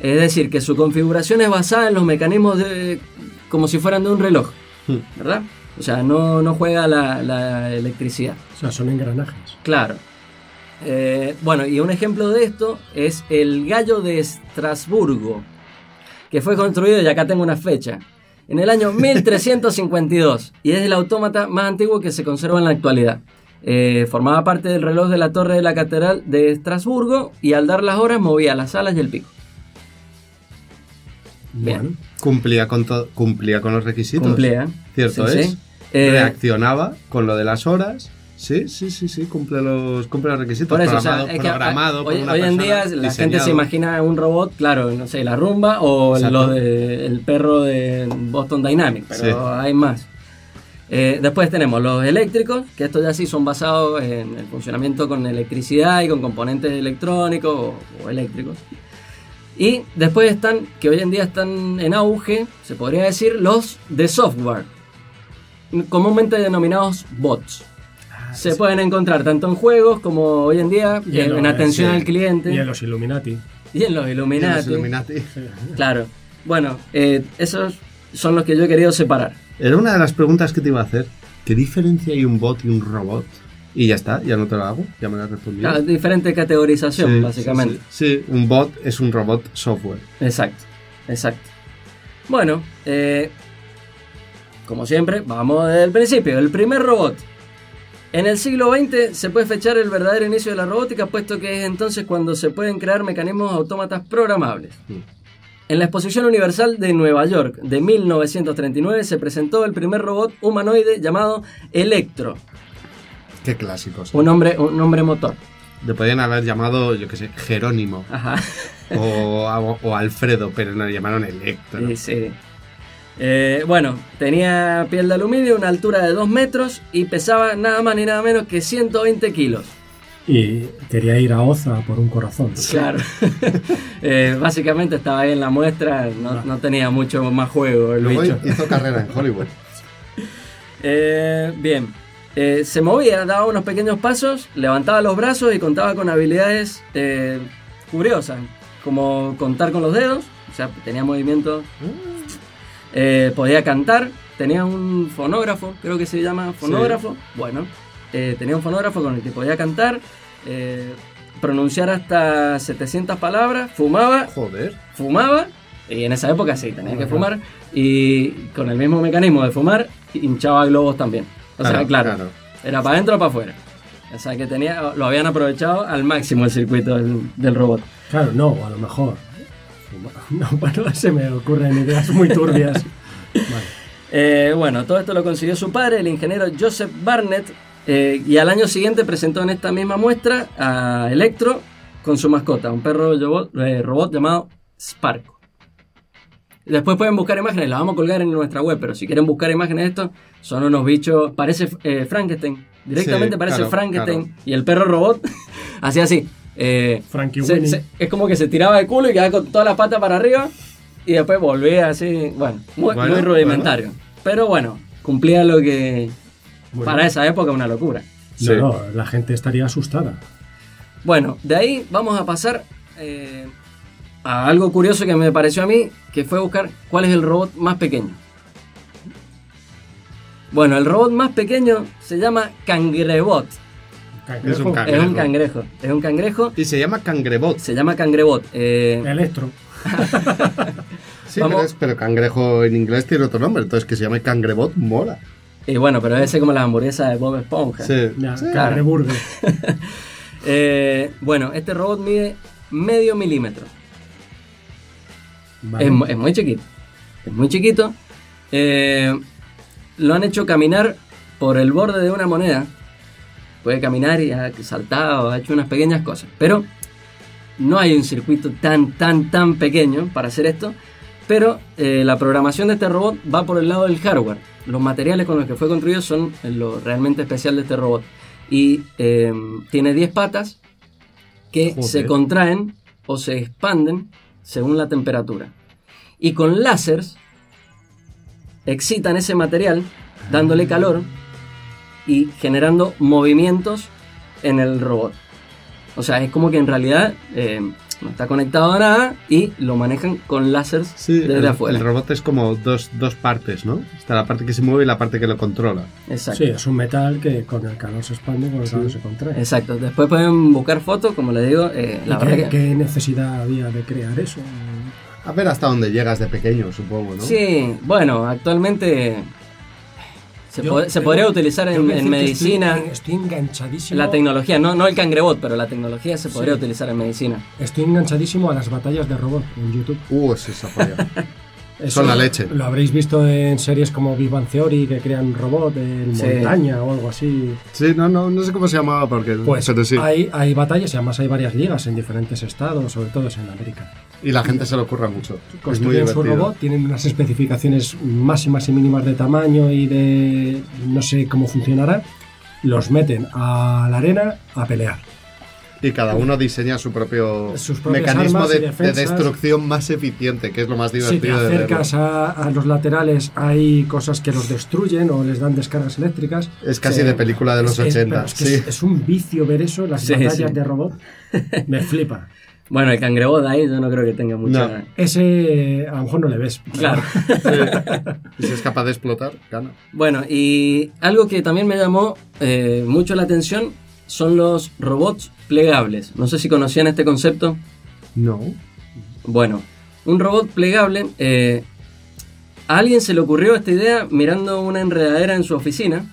Es decir, que su configuración es basada en los mecanismos de, como si fueran de un reloj, Hmm. ¿verdad? O sea, no, no juega la- la electricidad. O sea, son engranajes. Claro. Eh, bueno, y un ejemplo de esto es el gallo de Estrasburgo, que fue construido, y acá tengo una fecha, en el año 1352, y es el autómata más antiguo que se conserva en la actualidad. Eh, formaba parte del reloj de la torre de la catedral de Estrasburgo y al dar las horas movía las alas y el pico. Bien. Bueno, Cumplía con, cumplía con los requisitos. Cumplía. Cierto Sí, es. sí. Eh, Reaccionaba con lo de las horas. Sí, sí, sí, sí, cumple los, cumple los requisitos. Por eso, o sea, programado, es que, programado hoy, en día la gente se imagina un robot, claro, no sé, la rumba o Exacto. lo de, el perro de Boston Dynamics, pero Sí. hay más. Eh, después tenemos los eléctricos, que estos ya sí son basados en el funcionamiento con electricidad y con componentes electrónicos o, o eléctricos. Y después están, que hoy en día están en auge, se podría decir, los de software, comúnmente denominados bots. se pueden encontrar tanto en juegos como hoy en día Y en en, en los- atención sí. al cliente y en los Illuminati. y en los Y Illuminati. los Illuminati. Claro. Bueno, eh, esos son los que yo he querido separar. Era una de las preguntas que te iba a hacer. ¿Qué diferencia hay un bot y un robot? Y ya está, ya no te lo hago, ya me lo has respondido. Claro, diferente categorización, Sí, básicamente. Sí, un bot es un robot software. Exacto, exacto. Bueno, eh, como siempre, vamos desde el principio. El primer robot. En el siglo XX se puede fechar el verdadero inicio de la robótica, puesto que es entonces cuando se pueden crear mecanismos autómatas programables. En la Exposición Universal de Nueva York de 1939 se presentó el primer robot humanoide llamado Electro, Qué clásicos. un hombre, un hombre motor. Le podían haber llamado, yo qué sé, Jerónimo Ajá. o, o Alfredo, pero no le llamaron Electro. Sí, sí. Eh, bueno, tenía piel de aluminio, una altura de 2 metros y pesaba nada más ni nada menos que 120 kilos. Y quería ir a Oza por un corazón. Claro. Eh, básicamente estaba ahí en la muestra, no, no tenía mucho más juego el Luego bicho. hizo carrera en Hollywood. Eh, bien. Eh, se movía, daba unos pequeños pasos, levantaba los brazos y contaba con habilidades eh, curiosas, como contar con los dedos, o sea, tenía movimientos. Eh, podía cantar, tenía un fonógrafo, creo que se llama fonógrafo. Bueno, eh, tenía un fonógrafo con el que podía cantar, pronunciar hasta 700 palabras, fumaba Joder. fumaba, y en esa época sí, tenía que fumar, y con el mismo mecanismo de fumar, hinchaba globos también. O sea, Claro, claro, era para adentro o para afuera. O sea, que tenía, lo habían aprovechado al máximo el circuito del, del robot. Claro, no, a lo mejor. No, bueno, se me ocurren ideas muy turbias. Vale. Eh, bueno, todo esto lo consiguió su padre, el ingeniero Joseph Barnett, eh, y al año siguiente presentó en esta misma muestra a Electro con su mascota, un perro robot, eh, robot llamado Sparko. Después pueden buscar imágenes, las vamos a colgar en nuestra web, pero si quieren buscar imágenes de esto, son unos bichos, parece eh, Frankenstein, directamente Sí, parece claro, Frankenstein, claro. y el perro robot hacía así. eh, Frankie se- Winnie. se- es como que se tiraba de culo y quedaba con todas las patas para arriba y después volvía así, bueno, muy, Bueno, muy rudimentario. Pero bueno, cumplía lo que Bueno. para esa época una locura. Sí. No, no, la gente estaría asustada. Bueno, de ahí vamos a pasar eh, a algo curioso que me pareció a mí, que fue buscar cuál es el robot más pequeño. Bueno, el robot más pequeño se llama Cangrebot. Es un Cangrejo, can- Es un Cangrejo. Es un cangrejo. Y se llama Cangrebot. Se llama Cangrebot. Eh, Electro. Sí, Vamos. pero, es- pero cangrejo en inglés tiene otro nombre, entonces que se llame Cangrebot mola. y bueno, pero debe ser como las hamburguesas de Bob Esponja. Sí. Ya, claro. Cangreburger. Eh, bueno, este robot mide medio milímetro. Vale. Es, mu- es muy chiquito. Es muy chiquito. Eh, lo han hecho caminar por el borde de una moneda. Puede caminar y ha saltado, ha hecho unas pequeñas cosas. Pero no hay un circuito tan, tan, tan pequeño para hacer esto. Pero eh, la programación de este robot va por el lado del hardware. Los materiales con los que fue construido son lo realmente especial de este robot. Y eh, tiene 10 patas que Joder. se contraen o se expanden según la temperatura. Y con láseres excitan ese material dándole calor y generando movimientos en el robot. O sea, es como que en realidad eh, no está conectado a nada y lo manejan con láseres Sí, desde el, afuera. el robot es como dos, dos partes, ¿no? Está la parte que se mueve y la parte que lo controla. Exacto. Sí, es un metal que con el calor se expande, con el calor se contrae. Exacto. Después pueden buscar fotos, como les digo. eh, ¿Y la qué, verdad que- qué necesidad había de crear eso? A ver hasta dónde llegas de pequeño, supongo, ¿no? Sí, bueno, actualmente se, Yo pod- se podría utilizar en, en medicina. Estoy, estoy enganchadísimo. La tecnología, no, no el cangrebot, pero la tecnología se podría Sí. utilizar en medicina. Estoy enganchadísimo a las batallas de robot en YouTube. Uh, es esa polla. Eso Son la leche. Lo habréis visto en series como Big Bang Theory, que crean robot en Sí. montaña o algo así. Sí, no, no, no sé cómo se llamaba porque... Pues pero sí. hay, hay batallas y además hay varias ligas en diferentes estados, sobre todo en América. Y la gente se lo ocurra mucho. Es muy Construyen su divertido. robot, tienen unas especificaciones máximas y mínimas de tamaño y de no sé cómo funcionará. Los meten a la arena a pelear. Y cada uno diseña su propio mecanismo de, de destrucción más eficiente, que es lo más Si te divertido de acercas a, a los laterales hay cosas que los destruyen o les dan descargas eléctricas. Es casi Sí. de película de los Es- es- 80. pero es, que sí. es, es un vicio ver eso, las Sí, batallas sí. de robot. Me flipa. Bueno, el cangrebot ahí yo no creo que tenga mucha... No. Ese a lo mejor no le ves. Claro. Y si es capaz de explotar, gana. Bueno, y algo que también me llamó eh, mucho la atención son los robots plegables. No sé si conocían este concepto. No. Bueno, un robot plegable. eh, a alguien se le ocurrió esta idea mirando una enredadera en su oficina.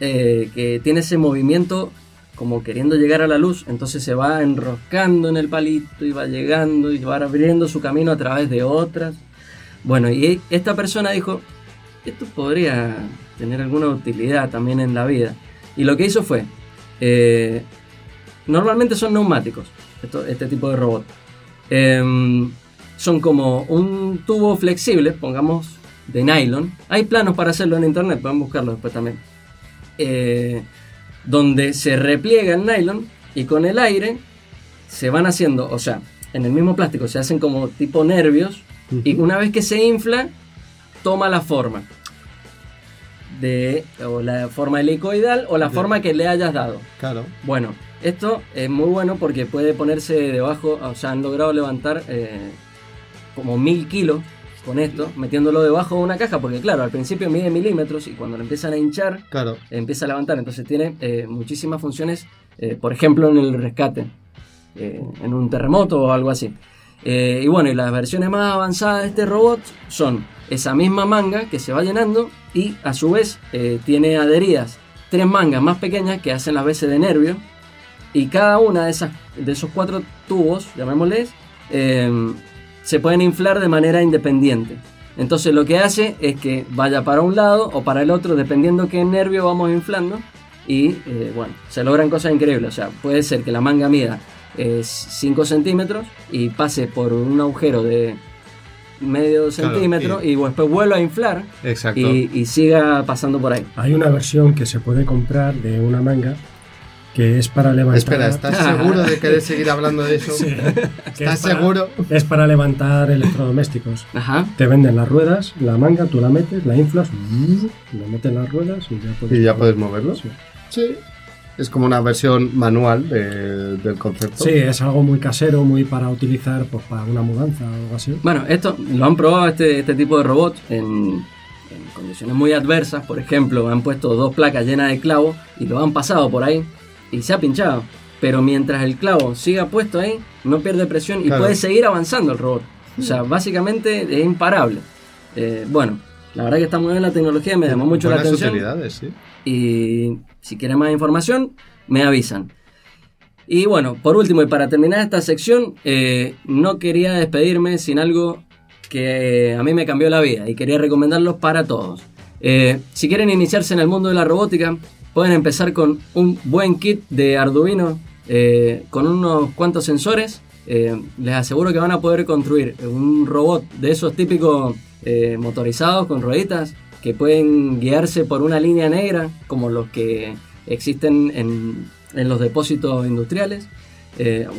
eh, que tiene ese movimiento como queriendo llegar a la luz, entonces se va enroscando en el palito y va llegando y va abriendo su camino a través de otras. Bueno, y esta persona dijo, esto podría tener alguna utilidad también en la vida. Y lo que hizo fue, eh, normalmente son neumáticos, este tipo de robot. Em, son como un tubo flexible, pongamos de nylon. Hay planos para hacerlo en internet, pueden buscarlo después también. Eh, donde se repliega el nylon y con el aire se van haciendo, o sea, en el mismo plástico se hacen como tipo nervios y una vez que se infla, toma la forma de o la forma helicoidal o la forma que le hayas dado. Claro. Bueno, esto es muy bueno porque puede ponerse debajo, o sea, han logrado levantar eh, como mil kilos con esto, metiéndolo debajo de una caja, porque claro, al principio mide milímetros y cuando lo empiezan a hinchar, Claro. empieza a levantar. Entonces tiene eh, muchísimas funciones, eh, por ejemplo, en el rescate, eh, en un terremoto o algo así. Y bueno, y las versiones más avanzadas de este robot son esa misma manga que se va llenando y a su vez tiene adheridas tres mangas más pequeñas que hacen las veces de nervio y cada una de, esas, de esos cuatro tubos, llamémosles, se pueden inflar de manera independiente. Entonces lo que hace es que vaya para un lado o para el otro, dependiendo qué nervio vamos inflando. Y eh, bueno, se logran cosas increíbles. O sea, puede ser que la manga mida 5 centímetros y pase por un agujero de medio Claro, centímetro y- y, después vuelva a inflar y, y siga pasando por ahí. Hay una versión que se puede comprar de una manga que es para levantar. Espera, ¿estás seguro de querer seguir hablando de eso? Sí. ¿Estás es para- seguro? Es para levantar electrodomésticos. Ajá. Te venden las ruedas, la manga, tú la metes, la inflas, le metes las ruedas y ya puedes. ¿Y ya puedes moverlo? Sí. Sí. Es como una versión manual de- del concepto. Sí, es algo muy casero, muy para utilizar pues, para una mudanza o algo así. Bueno, esto lo han probado este, este tipo de robots en, en condiciones muy adversas. Por ejemplo, han puesto dos placas llenas de clavos y lo han pasado por ahí y se ha pinchado. Pero mientras el clavo siga puesto ahí, no pierde presión y Claro. puede seguir avanzando el robot. O sea, básicamente es imparable. Eh, bueno, la verdad que está muy bien la tecnología, me llamó mucho la atención. utilidades, sí. Y si quieren más información, me avisan. Y bueno, por último y para terminar esta sección, eh, no quería despedirme sin algo que a mí me cambió la vida y quería recomendarlos para todos. Eh, si quieren iniciarse en el mundo de la robótica, pueden empezar con un buen kit de Arduino eh, con unos cuantos sensores. Eh, les aseguro que van a poder construir un robot de esos típicos eh, motorizados con rueditas que pueden guiarse por una línea negra como los que existen en, en los depósitos industriales,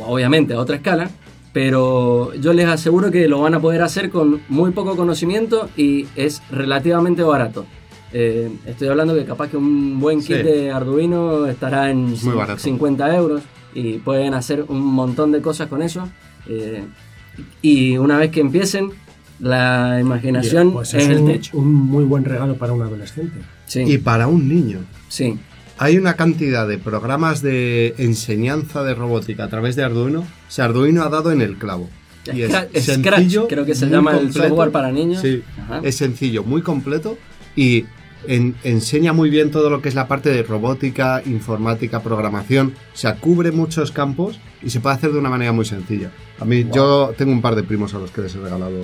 obviamente a otra escala, pero yo les aseguro que lo van a poder hacer con muy poco conocimiento y es relativamente barato. Eh, estoy hablando que capaz que un buen kit Sí. de Arduino estará en Muy barato. 50 euros y pueden hacer un montón de cosas con eso. eh, y una vez que empiecen, la imaginación Pues es, es el un, techo. un muy buen regalo para un adolescente. Sí, Y para un niño. sí. Hay una cantidad de programas de enseñanza de robótica a través de Arduino. O sea, Arduino ha dado en el clavo. Y es sencillo, Scratch, creo que se llama el software para niños. Sí, Ajá. es sencillo, muy completo y en- enseña muy bien todo lo que es la parte de robótica, informática, programación. O sea, cubre muchos campos y se puede hacer de una manera muy sencilla. A mí, yo tengo un par de primos a los que les he regalado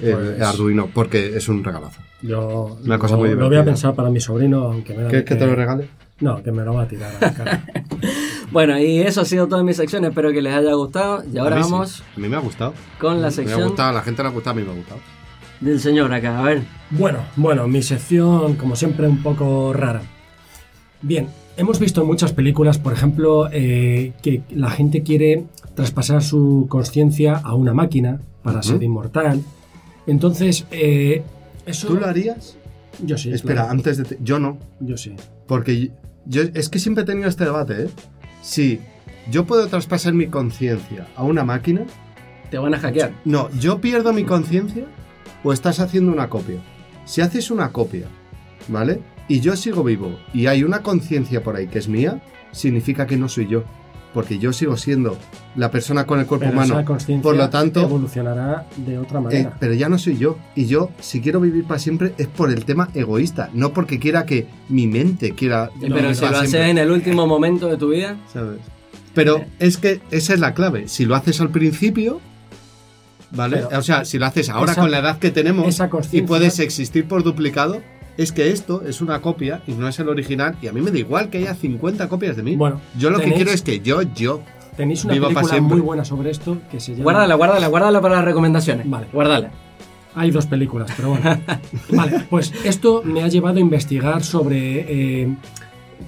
el Pues- Arduino porque es un regalazo. Yo Una cosa lo, muy lo voy a pensar para mi sobrino, aunque me da ¿Quieres que te lo regale? No, que me lo va a tirar a la cara. Bueno, y eso ha sido todas mis secciones. Espero que les haya gustado. Y ahora A mí sí. vamos A mí me ha gustado. con la Me ha sección gustado, a la gente le ha gustado, a mí me ha gustado. Del señor acá. A ver. Bueno, bueno, mi sección, como siempre, un poco rara. Bien, hemos visto en muchas películas, por ejemplo, eh, que la gente quiere traspasar su conciencia a una máquina para ser inmortal. Entonces, eh, eso. ¿Tú lo harías? Yo sí. Espera, claro. antes de... te- Yo no. Yo sí. Porque yo es que siempre he tenido este debate, ¿eh? Si yo puedo traspasar mi conciencia a una máquina, Te van a hackear. no, yo pierdo mi conciencia o estás haciendo una copia. Si haces una copia, ¿vale? Y yo sigo vivo y hay una conciencia por ahí que es mía, significa que no soy yo. porque yo sigo siendo la persona con el cuerpo Pero humano. esa conciencia Por lo tanto, evolucionará de otra eh, manera. pero ya no soy yo. Y yo, si quiero vivir para siempre, es por el tema egoísta, no porque quiera que mi mente quiera pero si lo haces en el último momento de tu vida, ¿sabes? Pero es que esa es la clave. Si lo haces al principio, ¿vale? Pero o sea, si lo haces ahora esa- con la edad que tenemos esa y puedes existir por duplicado, es que esto es una copia y no es el original. Y a mí me da igual que haya 50 copias de mí. Bueno, yo lo que quiero es que yo, yo, Tenéis una viva película muy buena sobre esto que se llama... guárdala, guárdala, guárdala para las recomendaciones. Vale. Guárdala. Hay dos películas, pero bueno. vale, pues esto me ha llevado a investigar sobre eh,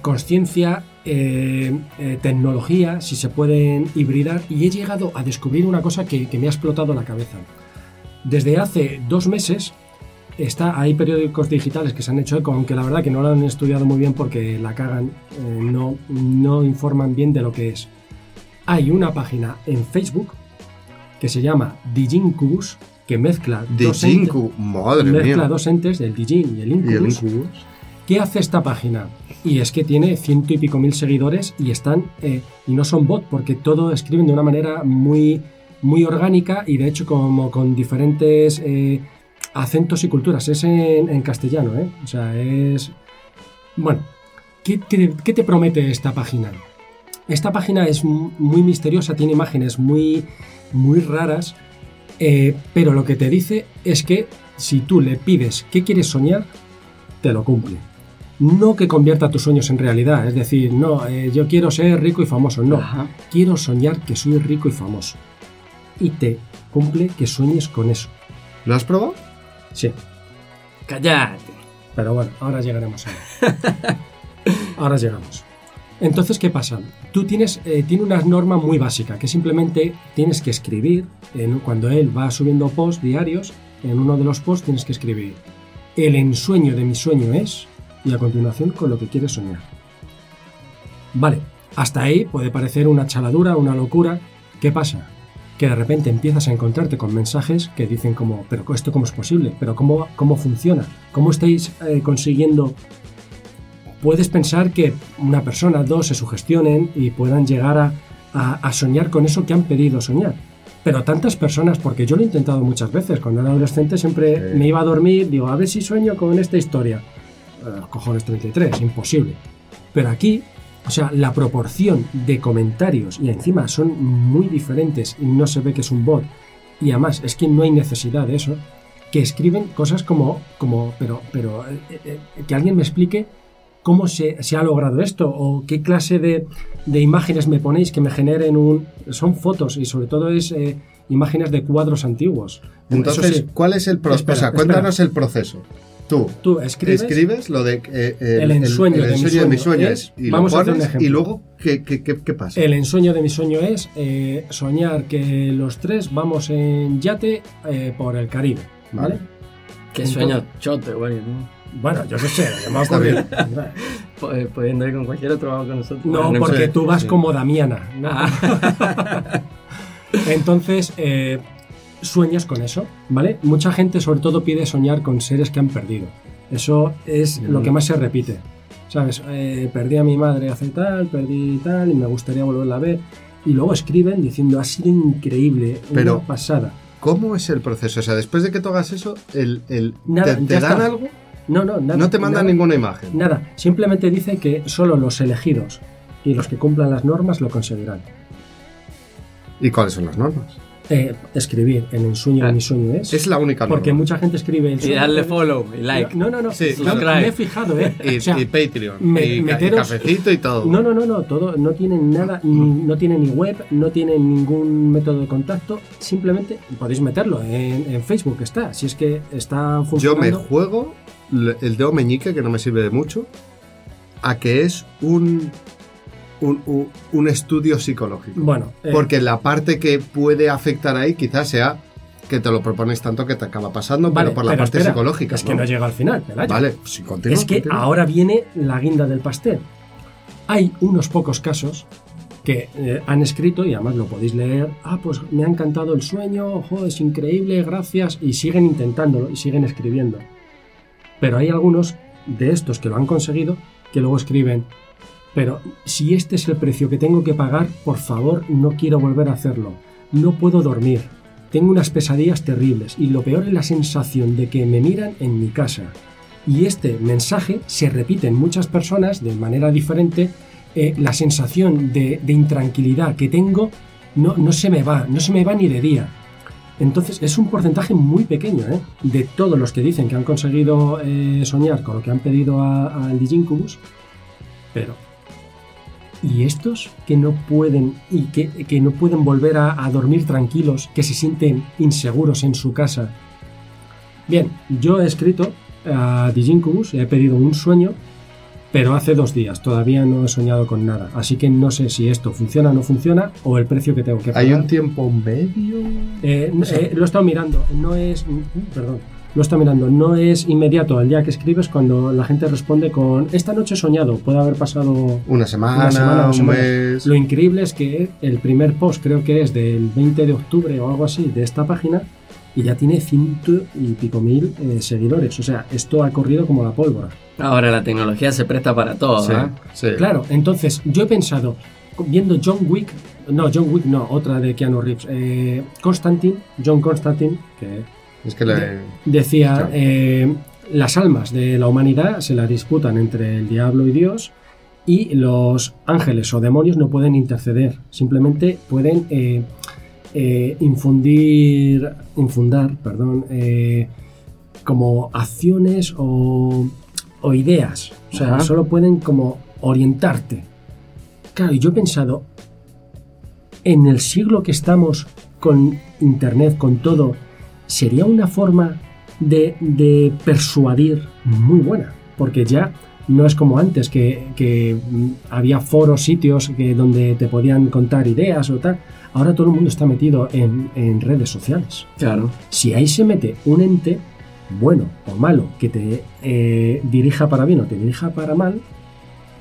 conciencia, eh, eh, tecnología, si se pueden hibridar, y he llegado a descubrir una cosa que, que me ha explotado la cabeza. Desde hace dos meses está, hay periódicos digitales que se han hecho eco, aunque la verdad que no lo han estudiado muy bien porque la cagan, eh, no, no informan bien de lo que es. Hay una página en Facebook que se llama Digincubus, que mezcla dos entes- madre mezcla mía. dos entes, el Digin y el Y el Incubus. ¿Qué hace esta página? Y es que tiene ciento y pico mil seguidores y están eh, y no son bot porque todo escriben de una manera muy muy orgánica y de hecho como con diferentes eh, acentos y culturas. Es en, castellano, ¿eh? O sea, es bueno. ¿qué te, promete esta página? Esta página es mu- muy misteriosa, tiene imágenes muy muy raras, eh, pero lo que te dice es que si tú le pides qué quieres soñar, te lo cumple. No que convierta tus sueños en realidad, es decir, no, eh, yo quiero ser rico y famoso, no, Ajá. quiero soñar que soy rico y famoso. Y te cumple que sueñes con eso. ¿Lo has probado? Sí, Cállate. pero bueno, ahora llegaremos a ello. Ahora llegamos. Entonces, ¿qué pasa? Tú tienes eh, tiene una norma muy básica, que simplemente tienes que escribir, en- cuando él va subiendo posts diarios, en uno de los posts tienes que escribir, el ensueño de mi sueño es, y a continuación con lo que quieres soñar. Vale, hasta ahí puede parecer una chaladura, una locura. ¿Qué pasa? Que de repente empiezas a encontrarte con mensajes que dicen como, pero esto cómo es posible, pero cómo, cómo funciona, cómo estáis eh, consiguiendo... Puedes pensar que una persona, dos, se sugestionen y puedan llegar a, a- a soñar con eso que han pedido soñar. Pero tantas personas, porque yo lo he intentado muchas veces, cuando era adolescente siempre Sí. me iba a dormir, digo, a ver si sueño con esta historia. Eh, cojones 33, imposible. Pero aquí, o sea, la proporción de comentarios y encima son muy diferentes y no se ve que es un bot. Y además es que no hay necesidad de eso. Que escriben cosas como, como pero, pero eh, eh, que alguien me explique cómo se, se ha logrado esto o qué clase de, de imágenes me ponéis que me generen un... Son fotos y sobre todo es eh, imágenes de cuadros antiguos. Entonces, sí, ¿cuál es el proceso? O sea, espera. cuéntanos el proceso. Tú tú escribes, escribes, lo de eh, El ensueño de mi ensueño mi sueño sueño es- es, y vamos lo a hacer un pones, ejemplo. y luego ¿qué, qué, qué, qué pasa? El ensueño de mi sueño es eh, soñar que los tres vamos en yate eh, por el Caribe, ¿vale? Vale. Qué Entonces- sueño chote, güey. ¿no? Bueno, yo qué sé, yo me Está ocurrido. Eh, Pudiendo ir con cualquier otro vamos con nosotros. No, porque tú vas sí. como Damiana. ¿no? Ah. Entonces, eh, sueñas con eso, ¿vale? Mucha gente sobre todo pide soñar con seres que han perdido. Eso es lo que más se repite. ¿Sabes? Eh, perdí a mi madre hace tal, perdí tal, y me gustaría volverla a ver. Y luego escriben diciendo, ha sido increíble, Pero- una pasada. ¿Cómo es el proceso? O sea, después de que tú hagas eso, el, el- Nada, ¿te, dan está. algo? No, no, nada. no te mandan nada. ninguna imagen. Nada, simplemente dice que solo los elegidos y los que cumplan las normas lo conseguirán. ¿Y cuáles son las normas? Eh, escribir el ensueño de mi sueño es. Es la única norma. porque mucha gente escribe el Y sueño darle de- follow y like. No, no, no. Sí, yo claro. me he fijado, ¿eh? Y, O sea, y Patreon. me- y, y meteros- cafecito y todo. no, no, no, no, todo, no tienen nada, ni- no tienen ni web, no tienen ningún método de contacto, simplemente podéis meterlo en, en Facebook, está, si es que está Yo funcionando. me juego el dedo meñique, que no me sirve de mucho, a que es un, un, un- un estudio psicológico. Bueno, eh, Porque la parte que puede afectar ahí quizás sea que te lo propones tanto que te acaba pasando, vale, pero por la pero parte espera, psicológica. Es que no llega al final, Pelayo. Vale, si continúa, Es que continúa. ahora viene la guinda del pastel. Hay unos pocos casos que eh, han escrito, y además lo podéis leer, ah, pues me ha encantado el sueño, ojo, es increíble, gracias, y siguen intentándolo y siguen escribiendo. Pero hay algunos de estos que lo han conseguido que luego escriben, pero si este es el precio que tengo que pagar, por favor, no quiero volver a hacerlo. No puedo dormir. Tengo unas pesadillas terribles y lo peor es la sensación de que me miran en mi casa. Y este mensaje se repite en muchas personas de manera diferente. eh, la sensación de, intranquilidad que tengo no, no se me va, no se me va ni de día. Entonces es un porcentaje muy pequeño ¿eh? de todos los que dicen que han conseguido eh, soñar con lo que han pedido al Digincubus. Pero y estos que no pueden y que, que no pueden volver a, a dormir tranquilos, que se sienten inseguros en su casa. Bien, yo he escrito a Digincubus, he pedido un sueño, pero hace dos días todavía no he soñado con nada. Así que no sé si esto funciona o no funciona o el precio que tengo que pagar. ¿Hay un tiempo medio? Eh, eh, lo he estado mirando, no es. Perdón. Lo estado mirando, no es inmediato al día que escribes cuando la gente responde con esta noche he soñado, puede haber pasado Una semana, una semana, dos un semanas. mes. Lo increíble es que el primer post creo que es del 20 de octubre o algo así de esta página y ya tiene ciento y pico mil eh, seguidores. O sea, esto ha corrido como la pólvora. Ahora la tecnología se presta para todo, Sí, ¿eh? sí. Claro, entonces yo he pensado, viendo John Wick, no, John Wick no, otra de Keanu Reeves, eh, Constantine, John Constantine, que Es que le... decía, Claro. eh, las almas de la humanidad se la disputan entre el diablo y Dios y los ángeles o demonios no pueden interceder, simplemente pueden eh, eh, infundir, infundar, perdón, como acciones o, o ideas, o sea, Ajá. solo pueden como orientarte. Claro, y yo he pensado, en el siglo que estamos con Internet, con todo, sería una forma de, de persuadir muy buena, porque ya no es como antes, que, que, mm, había foros, sitios que, donde te podían contar ideas o tal. Ahora todo el mundo está metido en, en redes sociales. Claro. Si ahí se mete un ente, bueno o malo, que te eh, dirija para bien o te dirija para mal,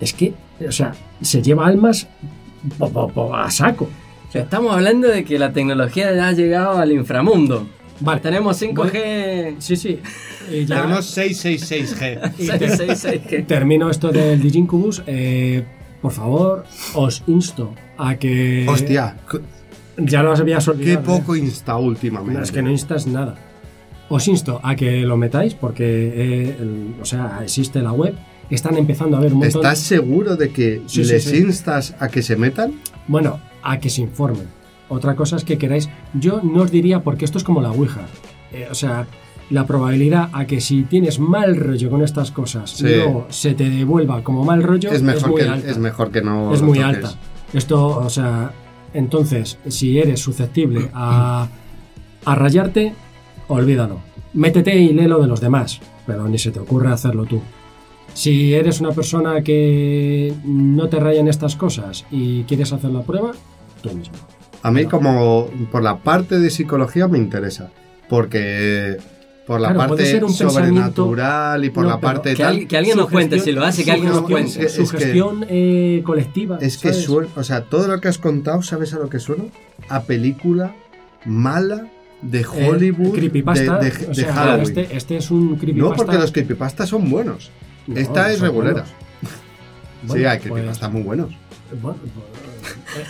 es que, o sea, se lleva almas po- po- po- a saco. O sea, Estamos hablando de que la tecnología ya ha llegado al inframundo. Vale, Tenemos 5G. Sí, sí. Y ya Tenemos 666G. y 666G. termino esto del Digincubus. eh, por favor, os insto a que. Hostia, Ya lo habías qué olvidado. ¿eh? poco insta últimamente. No, es que no instas nada. Os insto a que lo metáis porque, eh, el- o sea, existe la web. Están empezando a ver un montón. ¿Estás seguro de que Sí, sí, les sí. instas a que se metan? Bueno, a que se informen. Otra cosa es que queráis. Yo no os diría porque esto es como la Ouija. Eh, o sea, la probabilidad a que si tienes mal rollo con estas cosas, Sí. luego se te devuelva como mal rollo Es mejor, muy que, alta. es mejor que no. es muy toques. alta. Esto, o sea, entonces, si eres susceptible a, a rayarte, olvídalo. Métete y lee lo de los demás, pero ni se te ocurre hacerlo tú. Si eres una persona que no te rayan estas cosas y quieres hacer la prueba, tú mismo. A mí, como por la parte de psicología, me interesa. Porque por la Claro, parte ser un sobrenatural y por No, la parte Que, tal. al- que alguien nos cuente, si lo hace, que alguien nos cuente. Es que- Sugestión eh, colectiva. Es que suena, o sea, todo lo que has contado, ¿sabes a lo que suena? A película mala de Eh, Hollywood creepypasta, de, de- o de sea, Halloween. Este, este es un creepypasta. no, porque los creepypastas son buenos. No, Esta es regulera. sí, hay pues- creepypastas muy buenos. Bueno, pues,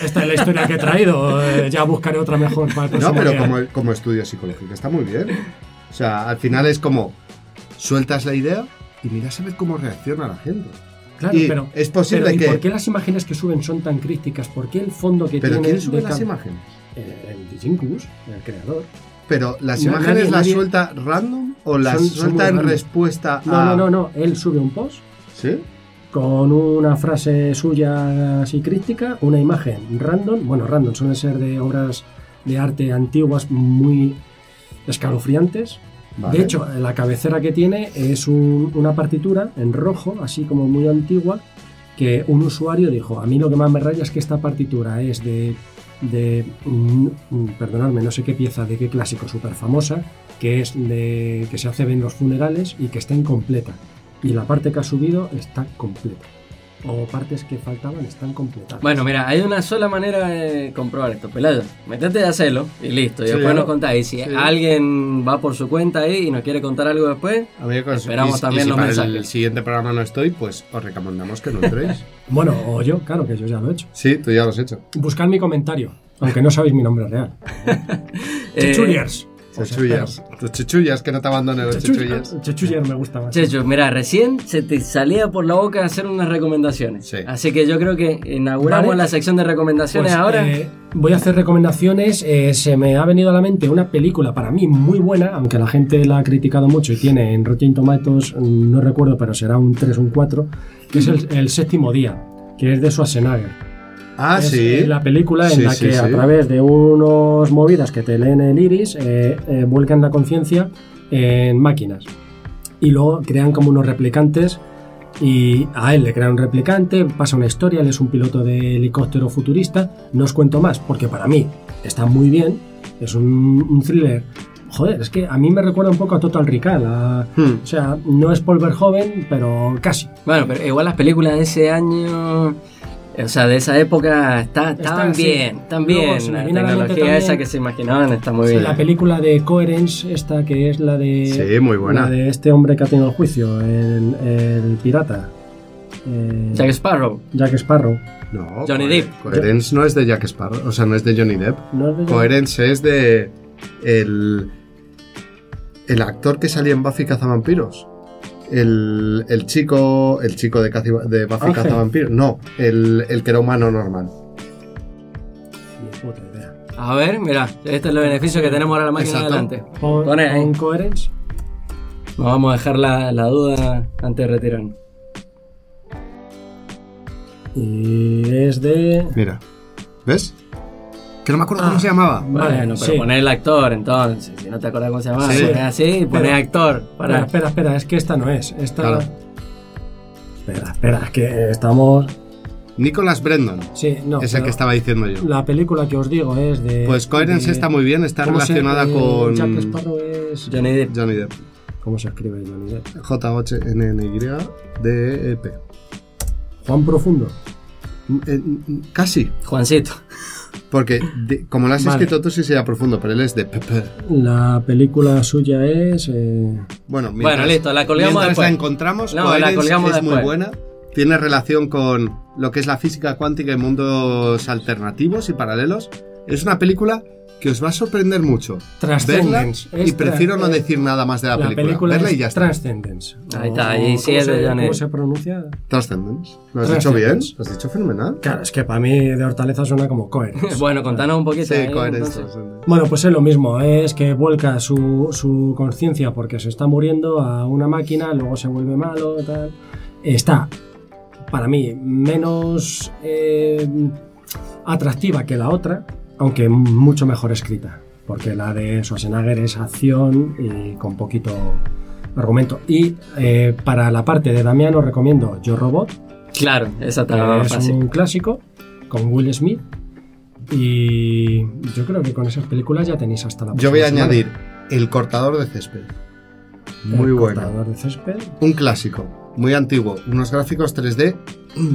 esta es la historia que he traído. eh, ya buscaré otra mejor para el No, pero como, como estudio psicológico está muy bien. O sea, al final es como sueltas la idea y miras a ver cómo reacciona la gente. Claro, y pero, es posible pero ¿y que- ¿Por qué las imágenes que suben son tan críticas? ¿Por qué el fondo que Pero tiene. ¿quién sube las imágenes? El Digincubus, el creador. Pero las imágenes nadie- las nadie- suelta random o las Son- suelta en random. respuesta No, a. no, no, no. Él sube un post ¿Sí? Con una frase suya así crítica, una imagen random. Bueno, random, suelen ser de obras de arte antiguas muy escalofriantes. Vale. De hecho, la cabecera que tiene es un- una partitura en rojo, así como muy antigua, que un usuario dijo, a mí lo que más me raya es que esta partitura es de, de mm, perdonadme, no sé qué pieza, de qué clásico súper famosa, que es de que se hace en los funerales y que está incompleta. Y la parte que ha subido está completa. o partes que faltaban están completadas. Bueno, mira, hay una sola manera de comprobar esto, Pelayo. Métete a hacerlo y listo. Y Sí, después yo- nos contáis. Si sí. alguien va por su cuenta ahí y nos quiere contar algo después, Esperamos y- también y si los para mensajes. el siguiente programa no estoy, pues os recomendamos que no entréis. Bueno, o yo, claro que yo ya lo he hecho. sí, tú ya lo has hecho. Buscad mi comentario, aunque no sabéis mi nombre real. Eh, Chechuliers. Os Chechullas. Tus chechullas, que no te abandonen los chechullas. espero. Chechuliers me gusta más. Checho, mira, recién se te salía por la boca hacer unas recomendaciones. Sí. Así que yo creo que inauguramos Vale. la sección de recomendaciones Pues, ahora. eh, voy a hacer recomendaciones. Eh, se me ha venido a la mente una película para mí muy buena, aunque la gente la ha criticado mucho y tiene en Rotten Tomatoes, mm, no recuerdo, pero será un 3 o un 4, que es el, el séptimo día, que es de Schwarzenegger. Ah, es, sí. es la película en Sí, la sí, que a través de unos movidas que te leen el iris, eh, eh, vuelcan la conciencia en máquinas. Y luego crean como unos replicantes y a él le crean un replicante, pasa una historia, él es un piloto de helicóptero futurista. No os cuento más porque para mí está muy bien, es un, un thriller. Joder, es que a mí me recuerda un poco a Total Recall. a- Hmm. o sea, no es Paul Verhoeven, pero casi. Bueno, pero igual las películas de ese año, o sea, de esa época, está, estaban Está, sí. bien, están Luego La tecnología esa también- que se imaginaban está muy bien. La película de Coherence, esta que es la de. Sí, muy buena. La de este hombre que ha tenido el juicio, el, el pirata. Eh, Jack Sparrow. Jack Sparrow. No, Johnny Depp. Coherence no es de Jack Sparrow, o sea, no es de Johnny Depp. ¿No es de Jack- Coherence es de el el actor que salía en Buffy cazavampiros. El, el chico el chico de, Cazi- de Buffy Ángel. cazavampiros. No, el, el que era humano normal. Ni puta idea. A ver, mira, este es el beneficio que tenemos ahora la máquina Exacto. adelante. Pon, Pone ahí. pon Coherence. Nos vamos a dejar la, la duda antes de retirarnos. Y es de. Mira. ¿Ves? Que no me acuerdo Ah, cómo se llamaba. Vale, bueno, pero sí. poner el actor entonces. Si no te acuerdas cómo se llama, Sí. pones así Pero- actor. Espera, Para... espera, espera, es que esta no es. Esta. Claro. Espera, espera, es que estamos. Nicholas Brendon. Sí, no. es el que estaba diciendo yo. La película que os digo es de. Pues Coherence de- está muy bien, está ¿cómo se- relacionada eh, con Jack Sparrow es. Johnny Depp. Johnny Depp. ¿Cómo se escribe Johnny Depp? J-H-N-N-Y-D-E-P. Juan Profundo. Eh, Casi. Juancito. Porque de- como lo has Vale. escrito tú sí sería profundo, pero él es de Pepe. La película suya es. eh, Bueno, Bueno, listo, la colgamos mientras después. la encontramos, No, la colgamos es muy buena. Tiene relación con lo que es la física cuántica y mundos alternativos y paralelos. Es una película que os va a sorprender mucho. Verla Transcendence. y prefiero no eh, decir nada más de la, La película. película Verla es y ya está. Transcendence. Ahí está, ahí sí ¿cómo es de Johnny ¿Cómo se pronuncia? Transcendence. ¿Lo has dicho bien? ¿Lo has dicho fenomenal? Claro, es que para mí de Hortaleza suena como Coherence. bueno, contanos un poquito. Sí, ahí, Coherence. Bueno, pues es lo mismo, es que vuelca su, su conciencia porque se está muriendo a una máquina, luego se vuelve malo, tal. Está, para mí, menos eh, atractiva que la otra, aunque mucho mejor escrita, porque la de Schwarzenegger es acción y con poquito argumento. Y eh, para la parte de Damián os recomiendo Yo Robot, Claro, esa es fácil. un clásico con Will Smith. Y yo creo que con esas películas ya tenéis hasta la Yo voy a añadir. El cortador de césped. El Muy bueno. cortador de césped. Un clásico, muy antiguo. Unos gráficos 3D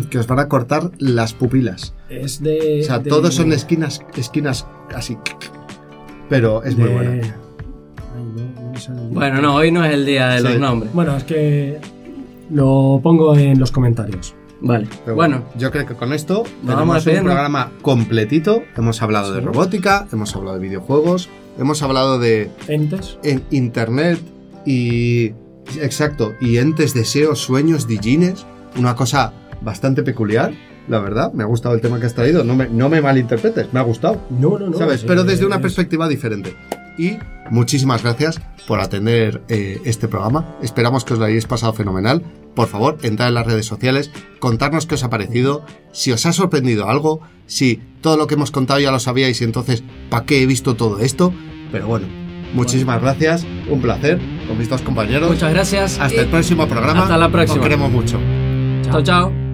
que os van a cortar las pupilas. Es de. O sea, de- todos son esquinas, esquinas así. Pero es muy buena. Ay, no, no Bueno, no, hoy no es el día de Sí. los nombres. Bueno, es que lo pongo en los comentarios. Vale. Pero bueno, yo creo que con esto tenemos un programa completito. Hemos hablado de robótica, hemos hablado de videojuegos, hemos hablado de Entes. en internet y exacto y entes, deseos, sueños, digines, una cosa bastante peculiar, la verdad. Me ha gustado el tema que has traído. No me, no me malinterpretes, me ha gustado. No, no, no. ¿Sabes? Pero desde una perspectiva diferente. Y muchísimas gracias por atender eh, este programa. Esperamos que os lo hayáis pasado fenomenal. Por favor, entrad en las redes sociales, contarnos qué os ha parecido, si os ha sorprendido algo, si todo lo que hemos contado ya lo sabíais y entonces, ¿para qué he visto todo esto? Pero bueno, muchísimas gracias, un placer con mis dos compañeros. muchas gracias. Hasta y el próximo programa. Hasta la próxima. Os queremos mucho. Chao, chao.